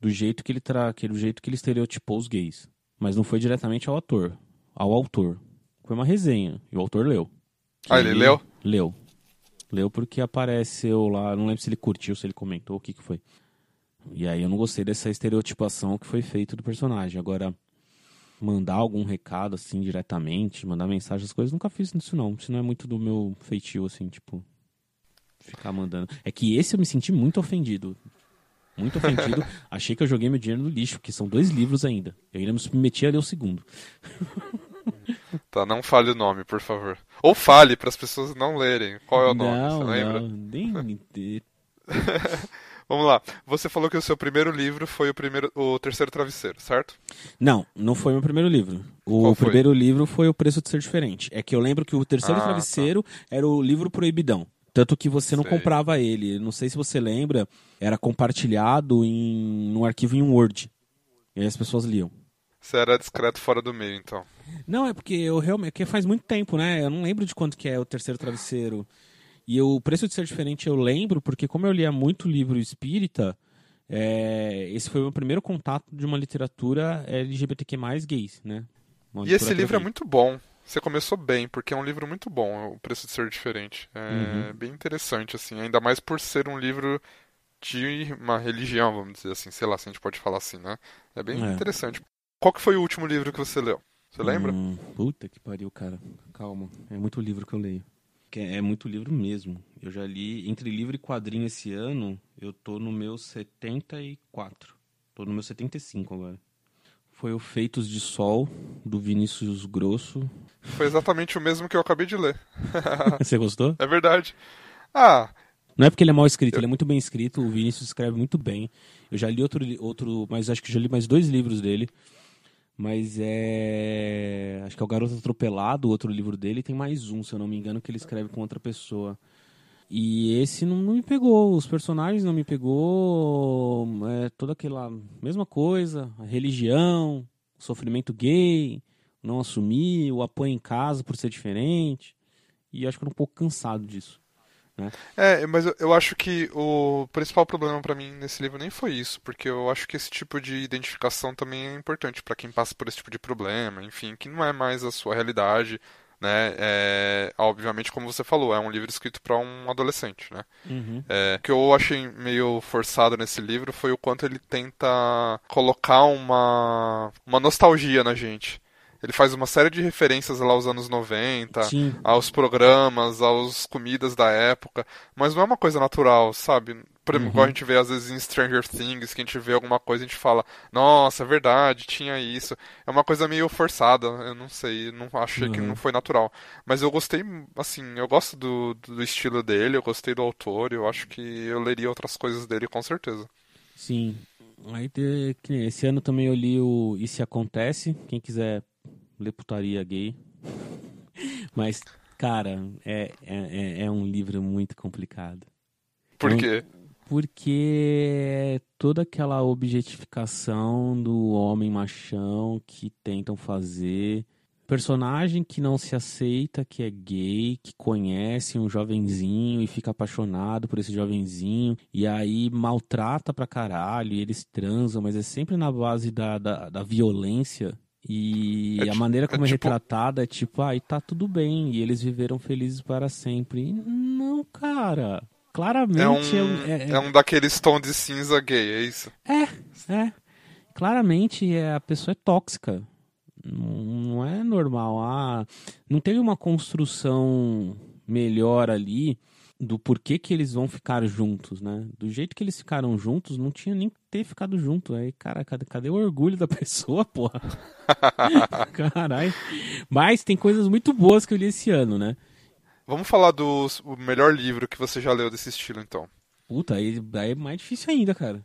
do jeito que ele tra... que, do jeito que ele estereotipou os gays. Mas não foi diretamente ao ator, ao autor. Foi uma resenha e o autor leu. Ah, ele, ele leu? Leu. Leu porque apareceu lá, não lembro se ele curtiu, se ele comentou, o que que foi. E aí eu não gostei dessa estereotipação que foi feita do personagem. Agora, mandar algum recado assim diretamente, mandar mensagem, as coisas, nunca fiz isso não. Isso não é muito do meu feitio, assim, tipo, ficar mandando. É que esse eu me senti muito ofendido muito ofendido. Achei que eu joguei meu dinheiro no lixo, porque são dois livros ainda. Eu ainda me submeti a ler o segundo. Tá, não fale o nome, por favor. Ou fale para as pessoas não lerem. Qual é o nome? Não, você lembra? Não, nem Vamos lá. Você falou que o seu primeiro livro foi o primeiro, o terceiro travesseiro, certo? Não, não foi meu primeiro livro. O primeiro livro foi o preço de ser diferente. É que eu lembro que o terceiro ah, tá. travesseiro tá. era o livro proibidão. Tanto que você não sei. comprava ele. Não sei se você lembra, era compartilhado em um arquivo em Word. E aí as pessoas liam. Você era discreto fora do meio, então. Não, é porque eu realmente. Porque faz muito tempo, né? Eu não lembro de quanto que é o terceiro travesseiro. E o preço de ser diferente eu lembro, porque como eu lia muito livro espírita, é, esse foi o meu primeiro contato de uma literatura LGBTQ gays, né? e esse livro é muito bom. Você começou bem, porque é um livro muito bom, O Preço de Ser Diferente. É uhum. bem interessante, assim, ainda mais por ser um livro de uma religião, vamos dizer assim, sei lá se a gente pode falar assim, né? É bem é. interessante. Qual que foi o último livro que você leu? Você lembra? Hum, puta que pariu, cara. Calma. É muito livro que eu leio. É muito livro mesmo. Eu já li, entre livro e quadrinho esse ano, eu tô no meu 74. Tô no meu 75 agora foi o Feitos de Sol, do Vinícius Grosso. Foi exatamente o mesmo que eu acabei de ler. Você gostou? É verdade. Ah. Não é porque ele é mal escrito, eu... ele é muito bem escrito, o Vinícius escreve muito bem. Eu já li outro, outro mas acho que já li mais dois livros dele. Mas é. Acho que é o Garoto Atropelado, o outro livro dele, e tem mais um, se eu não me engano, que ele escreve com outra pessoa. E esse não, não, me pegou, os personagens não me pegou, é toda aquela mesma coisa, a religião, o sofrimento gay, não assumir, o apoio em casa por ser diferente. E acho que eu tô um pouco cansado disso. Né? É, mas eu, eu acho que o principal problema para mim nesse livro nem foi isso, porque eu acho que esse tipo de identificação também é importante para quem passa por esse tipo de problema, enfim, que não é mais a sua realidade, né? É, obviamente, como você falou, é um livro escrito para um adolescente, né? Uhum. É, o que eu achei meio forçado nesse livro foi o quanto ele tenta colocar uma, uma nostalgia na gente. Ele faz uma série de referências lá aos anos 90, Sim. aos programas, aos comidas da época, mas não é uma coisa natural, sabe? Por exemplo, uhum. igual a gente vê às vezes em Stranger Things, que a gente vê alguma coisa e a gente fala, nossa, é verdade, tinha isso. É uma coisa meio forçada, eu não sei, não achei uhum. que não foi natural. Mas eu gostei, assim, eu gosto do, do estilo dele, eu gostei do autor, eu acho que eu leria outras coisas dele com certeza. Sim. Aí esse ano também eu li o E Se Acontece, quem quiser ler putaria gay. Mas, cara, é, é, é um livro muito complicado. Por quê? Porque toda aquela objetificação do homem machão que tentam fazer. Personagem que não se aceita, que é gay, que conhece um jovenzinho e fica apaixonado por esse jovenzinho, e aí maltrata pra caralho, e eles transam, mas é sempre na base da, da, da violência E é a maneira como é, é tipo... retratada é tipo, aí ah, tá tudo bem, e eles viveram felizes para sempre. Não, cara. Claramente é um, é, é, é um daqueles tons de cinza gay, é isso? É, é. Claramente é, a pessoa é tóxica. Não, é normal. Ah, não teve uma construção melhor ali do porquê que eles vão ficar juntos, né? Do jeito que eles ficaram juntos, não tinha nem que ter ficado junto. Aí, cara, cadê, cadê o orgulho da pessoa, porra? Caralho. Mas tem coisas muito boas que eu li esse ano, né? Vamos falar do melhor livro que você já leu desse estilo, então. Puta, aí, aí é mais difícil ainda, cara.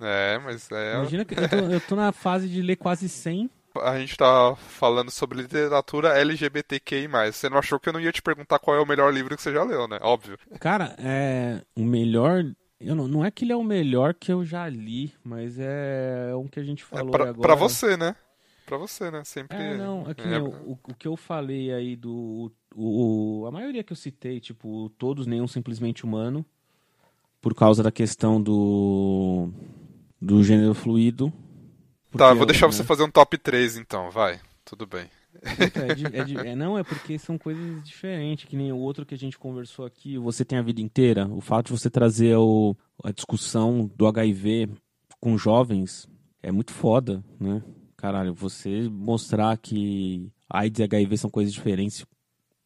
É, mas é. Imagina que eu tô, eu tô na fase de ler quase 100 a gente tá falando sobre literatura LGBTQI+. Você não achou que eu não ia te perguntar qual é o melhor livro que você já leu, né? Óbvio. Cara, é... O melhor... Eu não, não é que ele é o melhor que eu já li, mas é um que a gente é falou é pra, agora. Pra você, né? Pra você, né? Sempre... É, não, é que é... o, o que eu falei aí do... O, a maioria que eu citei, tipo, todos, nenhum simplesmente humano, por causa da questão do... do gênero fluido, tá, vou deixar você fazer um top 3 então, vai. Tudo bem. É, é é, não, é porque são coisas diferentes, que nem o outro que a gente conversou aqui, você tem a vida inteira. O fato de você trazer o, a discussão do HIV com jovens é muito foda, né? Caralho, você mostrar que AIDS e HIV são coisas diferentes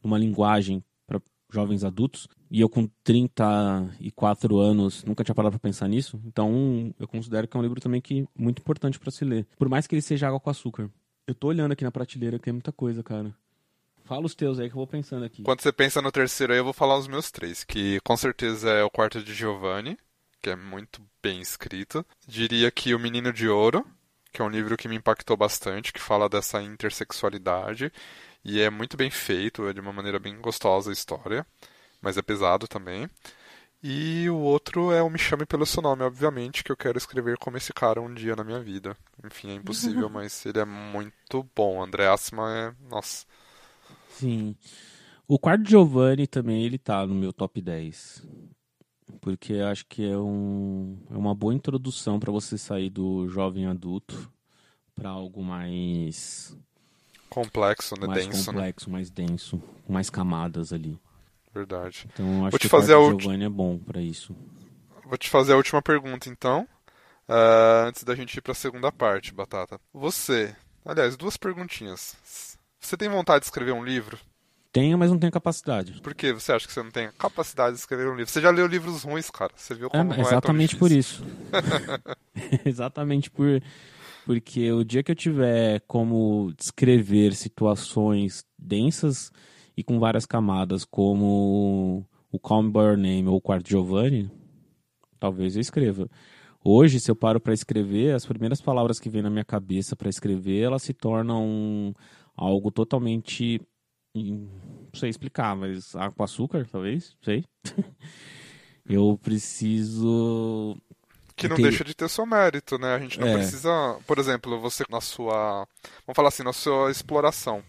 numa linguagem jovens adultos. E eu com 34 anos nunca tinha parado para pensar nisso. Então, eu considero que é um livro também que é muito importante para se ler. Por mais que ele seja água com açúcar. Eu tô olhando aqui na prateleira que tem muita coisa, cara. Fala os teus aí que eu vou pensando aqui. Quando você pensa no terceiro aí, eu vou falar os meus três, que com certeza é o quarto de Giovanni, que é muito bem escrito. Diria que O Menino de Ouro, que é um livro que me impactou bastante, que fala dessa intersexualidade e é muito bem feito, é de uma maneira bem gostosa a história, mas é pesado também. E o outro é o Me Chame Pelo Seu Nome, obviamente, que eu quero escrever como esse cara um dia na minha vida. Enfim, é impossível, mas ele é muito bom. André Assman é. Nossa. Sim. O quarto Giovanni também, ele tá no meu top 10. Porque acho que é, um, é uma boa introdução para você sair do jovem adulto para algo mais Complexo, né? Mais denso. Né? complexo, né? mais denso, mais camadas ali. Verdade. Então acho Vou te que fazer o Giovanni é bom para isso. Vou te fazer a última pergunta, então. Uh, antes da gente ir para a segunda parte, Batata. Você, aliás, duas perguntinhas. Você tem vontade de escrever um livro? Tenho, mas não tenho capacidade. Por que você acha que você não tem capacidade de escrever um livro? Você já leu livros ruins, cara. Você viu como é, exatamente é por isso. exatamente por porque o dia que eu tiver como descrever situações densas e com várias camadas, como o Calm By Your Name ou o Quarto Giovanni, talvez eu escreva. Hoje, se eu paro para escrever, as primeiras palavras que vêm na minha cabeça para escrever, elas se tornam algo totalmente. Não sei explicar, mas água com açúcar, talvez, sei. eu preciso que não deixa de ter seu mérito, né? A gente não é. precisa, por exemplo, você na sua, vamos falar assim, na sua exploração,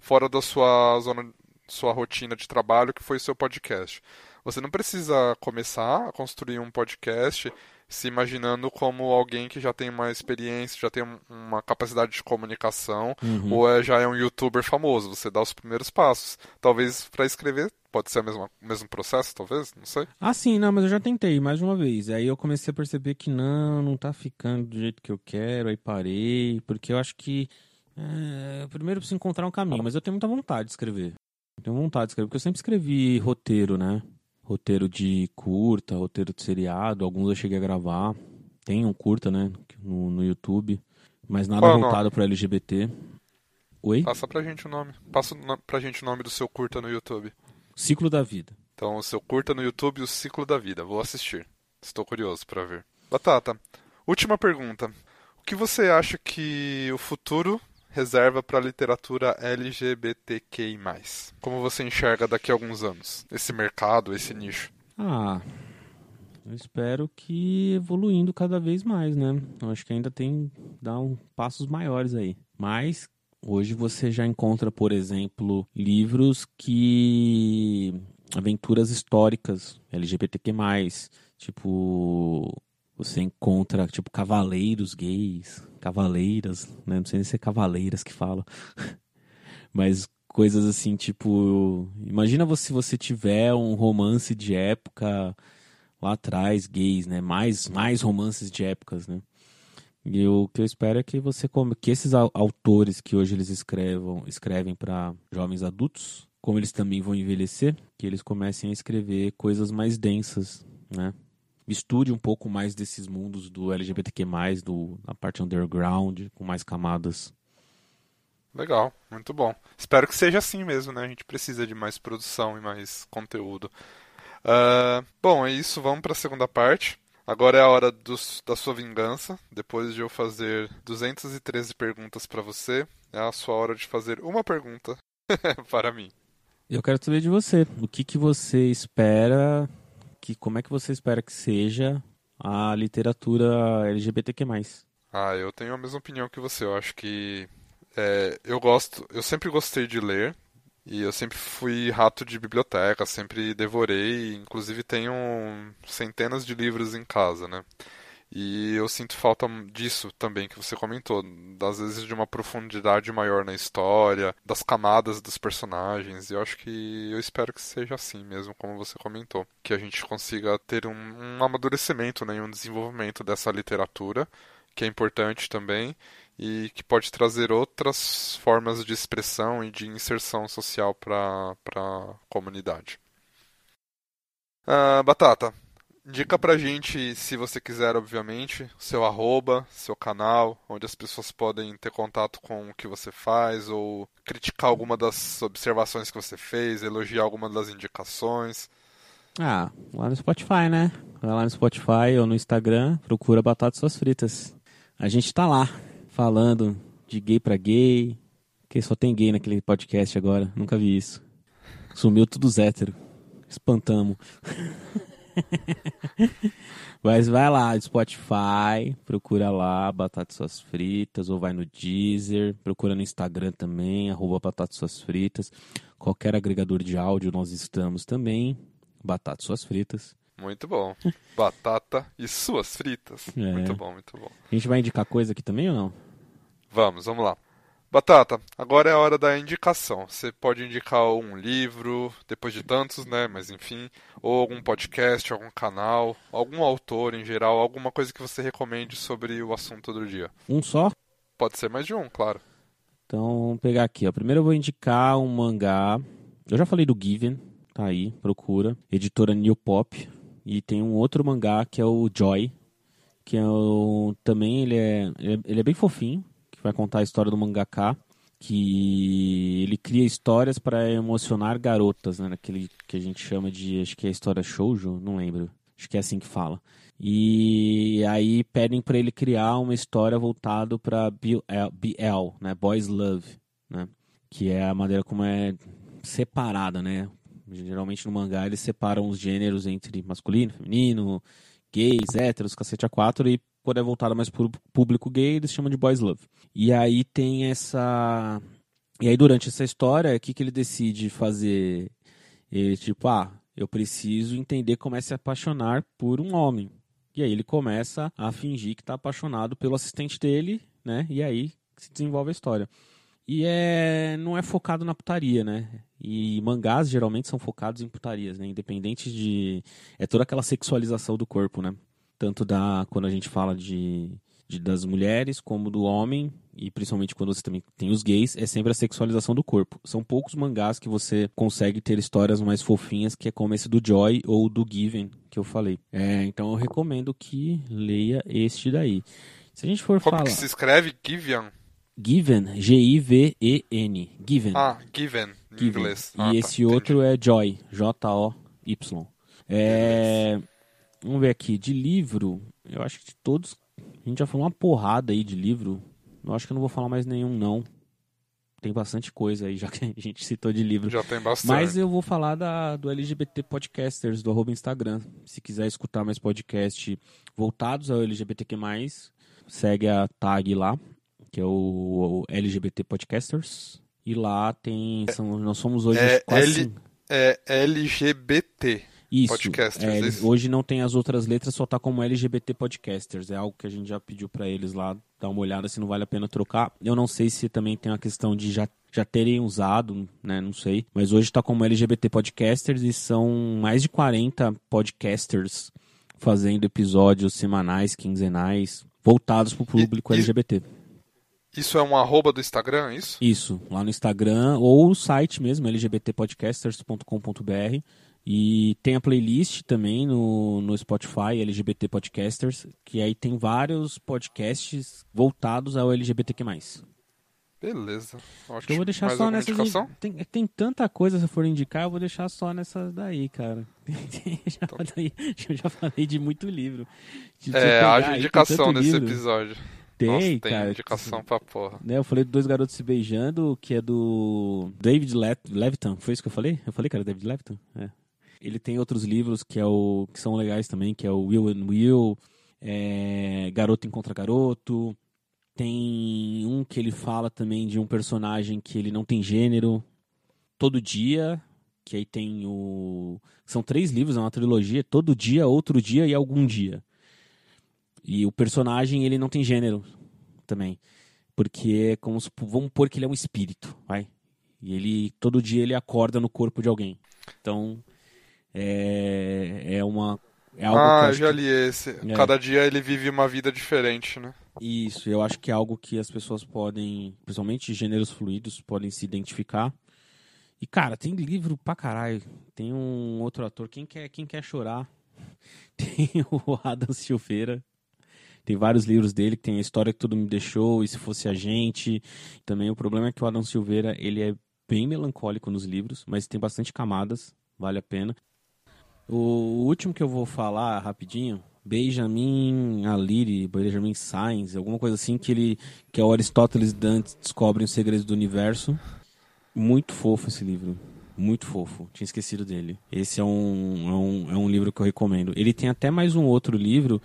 fora da sua zona, sua rotina de trabalho, que foi o seu podcast. Você não precisa começar a construir um podcast se imaginando como alguém que já tem uma experiência, já tem uma capacidade de comunicação, uhum. ou é, já é um youtuber famoso. Você dá os primeiros passos. Talvez para escrever pode ser o mesmo processo, talvez, não sei. Ah, sim, não, mas eu já tentei mais de uma vez. Aí eu comecei a perceber que não, não tá ficando do jeito que eu quero, aí parei, porque eu acho que é, primeiro eu preciso encontrar um caminho, mas eu tenho muita vontade de escrever. Eu tenho vontade de escrever, porque eu sempre escrevi roteiro, né? Roteiro de curta, roteiro de seriado, alguns eu cheguei a gravar. Tem um curta, né, no, no YouTube, mas nada Qual voltado para LGBT. Oi? Passa pra gente o nome. Passa pra gente o nome do seu curta no YouTube. Ciclo da Vida. Então, o seu curta no YouTube, o Ciclo da Vida. Vou assistir. Estou curioso para ver. Batata, última pergunta. O que você acha que o futuro reserva para a literatura LGBTQI+. Como você enxerga daqui a alguns anos esse mercado, esse nicho? Ah, eu espero que evoluindo cada vez mais, né? Eu acho que ainda tem dar um, passos maiores aí. Mas hoje você já encontra, por exemplo, livros que aventuras históricas LGBTQ+, tipo Você encontra, tipo, cavaleiros gays, cavaleiras, né? Não sei se é cavaleiras que fala. Mas coisas assim, tipo. Imagina você, se você tiver um romance de época lá atrás, gays, né? Mais, mais romances de épocas, né? E o que eu espero é que você que esses autores que hoje eles escrevam, escrevem para jovens adultos, como eles também vão envelhecer, que eles comecem a escrever coisas mais densas, né? Estude um pouco mais desses mundos do LGBTQ+, do, na parte underground, com mais camadas. Legal, muito bom. Espero que seja assim mesmo, né? A gente precisa de mais produção e mais conteúdo. Uh, bom, é isso. Vamos para a segunda parte. Agora é a hora dos, da sua vingança. Depois de eu fazer 213 perguntas para você, é a sua hora de fazer uma pergunta para mim. Eu quero saber de você. O que, que você espera? Que, como é que você espera que seja a literatura LGBTQ+. Ah, eu tenho a mesma opinião que você. Eu acho que é, eu gosto, eu sempre gostei de ler. E eu sempre fui rato de biblioteca, sempre devorei, inclusive tenho centenas de livros em casa, né? E eu sinto falta disso também que você comentou, às vezes de uma profundidade maior na história, das camadas dos personagens. E eu acho que eu espero que seja assim mesmo, como você comentou, que a gente consiga ter um, um amadurecimento, né, um desenvolvimento dessa literatura, que é importante também e que pode trazer outras formas de expressão e de inserção social para a comunidade. Ah, Batata, indica pra gente, se você quiser, obviamente, seu arroba, seu canal, onde as pessoas podem ter contato com o que você faz, ou criticar alguma das observações que você fez, elogiar alguma das indicações. Ah, lá no Spotify, né? Vai lá no Spotify ou no Instagram, procura Batatas Suas Fritas. A gente tá lá falando de gay pra gay. Que só tem gay naquele podcast agora. Nunca vi isso. Sumiu tudo hétero. Espantamos. Mas vai lá, Spotify, procura lá, Batatas Suas Fritas, ou vai no Deezer, procura no Instagram também, arroba Batatas Suas Fritas. Qualquer agregador de áudio nós estamos também, Batatas Suas Fritas. Muito bom. Batata e suas fritas. É. Muito bom, muito bom. A gente vai indicar coisa aqui também ou não? Vamos, vamos lá. Batata, agora é a hora da indicação. Você pode indicar um livro, depois de tantos, né? Mas enfim, ou algum podcast, algum canal, algum autor em geral, alguma coisa que você recomende sobre o assunto do dia. Um só? Pode ser mais de um, claro. Então, vamos pegar aqui. Ó. Primeiro eu vou indicar um mangá. Eu já falei do Given, tá aí, procura. Editora New Pop. E tem um outro mangá que é o Joy, que é o, também ele é, ele é bem fofinho, vai contar a história do mangaka, que ele cria histórias para emocionar garotas, né, naquele que a gente chama de, acho que é história shoujo, não lembro. Acho que é assim que fala. E aí pedem para ele criar uma história voltada para BL, né, Boys Love, né, que é a maneira como é separada, né, Geralmente no mangá eles separam os gêneros entre masculino, feminino, gays, héteros, cacete a quatro, e quando é voltado mais para o público gay, eles chamam de boys love. E aí tem essa. E aí durante essa história, o que, que ele decide fazer? Ele, tipo, ah, eu preciso entender como é se apaixonar por um homem. E aí ele começa a fingir que está apaixonado pelo assistente dele, né? E aí se desenvolve a história. E é, não é focado na putaria, né? E mangás geralmente são focados em putarias, né? Independente de. É toda aquela sexualização do corpo, né? Tanto da. Quando a gente fala de, de das mulheres, como do homem, e principalmente quando você também tem os gays, é sempre a sexualização do corpo. São poucos mangás que você consegue ter histórias mais fofinhas, que é como esse do Joy ou do Given, que eu falei. É, então eu recomendo que leia este daí. Se a gente for como falar. Como que se escreve Given? Given, G-I-V-E-N. Given. Ah, Given, em Given. inglês. Ah, e tá, esse outro é Joy, J-O-Y. É... Vamos ver aqui, de livro, eu acho que de todos, a gente já falou uma porrada aí de livro. Eu acho que eu não vou falar mais nenhum, não. Tem bastante coisa aí, já que a gente citou de livro. Já tem bastante. Mas eu vou falar da, do LGBT Podcasters, do arroba Instagram. Se quiser escutar mais podcast voltados ao LGBTQ+, segue a tag lá, que é o, LGBT Podcasters. E lá tem. São, nós somos hoje é quase. L, é LGBT. Isso, Podcasters. É, eles, hoje não tem as outras letras, só tá como LGBT Podcasters. É algo que a gente já pediu para eles lá dar uma olhada se não vale a pena trocar. Eu não sei se também tem a questão de já, já terem usado, né? Não sei. Mas hoje tá como LGBT Podcasters e são mais de 40 podcasters fazendo episódios semanais, quinzenais, voltados pro público e, LGBT. Isso é um arroba do Instagram, é isso? Isso, lá no Instagram ou o site mesmo, lgbtpodcasters.com.br. E tem a playlist também no, no Spotify, LGBT Podcasters, que aí tem vários podcasts voltados ao LGBTQ+. Beleza, ótimo. Eu vou deixar Mais só indicação? Tem, tem tanta coisa se eu for indicar, eu vou deixar só nessas daí, cara. já Então. falei, eu já falei de muito livro. De É, haja tem indicação nesse livro. episódio. Tem, Nossa, tem cara. indicação pra porra. Né, eu falei de Dois Garotos Se Beijando, que é do David Le Levitan. Foi isso que eu falei? Eu falei que era David Levitan? É. Ele tem outros livros que, é o, que são legais também, que é o Will and Will, é, Garoto Encontra Garoto. Tem um que ele fala também de um personagem que ele não tem gênero. Todo Dia, que aí tem o... São três livros, é uma trilogia. Todo Dia, Outro Dia e Algum Dia. E o personagem, ele não tem gênero também. Porque é como se, vamos pôr que ele é um espírito, vai. E ele, todo dia ele acorda no corpo de alguém. Então, é, é uma... É algo que eu Ah, já que- li esse. É. Cada dia ele vive uma vida diferente, né? Isso, eu acho que é algo que as pessoas podem, principalmente gêneros fluidos, podem se identificar. E, cara, tem livro pra caralho. Tem um outro ator, quem quer, quem quer chorar? Tem o Adam Silveira. Tem vários livros dele, que tem a história que tudo me deixou, e se fosse a gente. Também o problema é que o Adam Silveira, ele é bem melancólico nos livros, mas tem bastante camadas, vale a pena. O último que eu vou falar rapidinho, Benjamin Aliri, Benjamin Sainz, alguma coisa assim que ele que é o Aristóteles e Dante descobrem os segredos do universo. Muito fofo esse livro. Muito fofo. Tinha esquecido dele. Esse é um, é um, é um livro que eu recomendo. Ele tem até mais um outro livro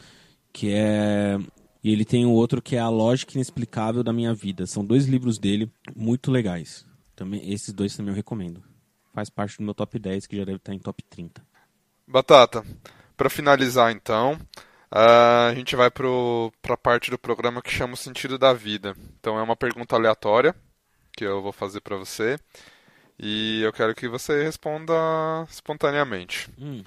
que é. E ele tem outro que é A Lógica Inexplicável da Minha Vida. São dois livros dele muito legais. Também, esses dois também eu recomendo. Faz parte do meu top 10, que já deve estar em top 30. Batata, pra finalizar então, ah, a gente vai pro, pra parte do programa que chama o sentido da vida. Então é uma pergunta aleatória que eu vou fazer pra você e eu quero que você responda espontaneamente. Hum.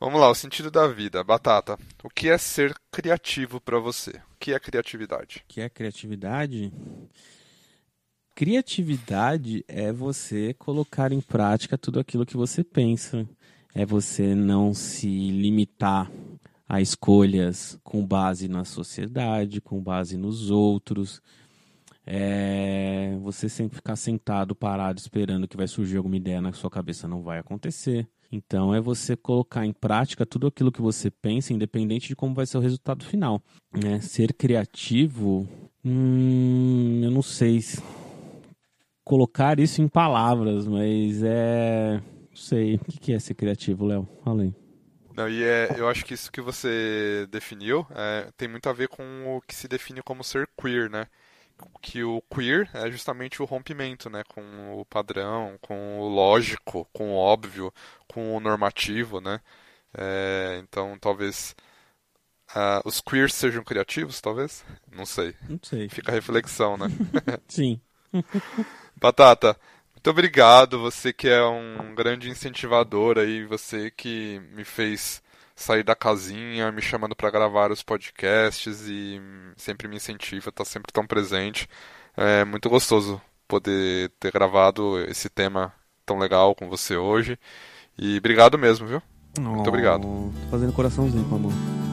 Vamos lá, o sentido da vida. Batata, o que é ser criativo pra você? O que é criatividade? que é criatividade? Criatividade é você colocar em prática tudo aquilo que você pensa. É você não se limitar a escolhas com base na sociedade, com base nos outros. É você sempre ficar sentado, parado, esperando que vai surgir alguma ideia na sua cabeça. Não vai acontecer. Então é você colocar em prática tudo aquilo que você pensa, independente de como vai ser o resultado final. né? Ser criativo, hum, eu não sei se- colocar isso em palavras, mas é. Sei. O que é ser criativo, Léo? Aí. Não, e é, eu acho que isso que você definiu é, tem muito a ver com o que se define como ser queer, né? Que o queer é justamente o rompimento, né? Com o padrão, com o lógico, com o óbvio, com o normativo, né? É, então, talvez ah, os queers sejam criativos, talvez? Não sei. Não sei. Fica a reflexão, né? Sim. Batata, muito obrigado. Você que é um grande incentivador aí, você que me fez sair da casinha, me chamando para gravar os podcasts e sempre me incentiva, tá sempre tão presente. É muito gostoso poder ter gravado esse tema tão legal com você hoje. E obrigado mesmo, viu? Muito obrigado. Tô fazendo coraçãozinho com a mão.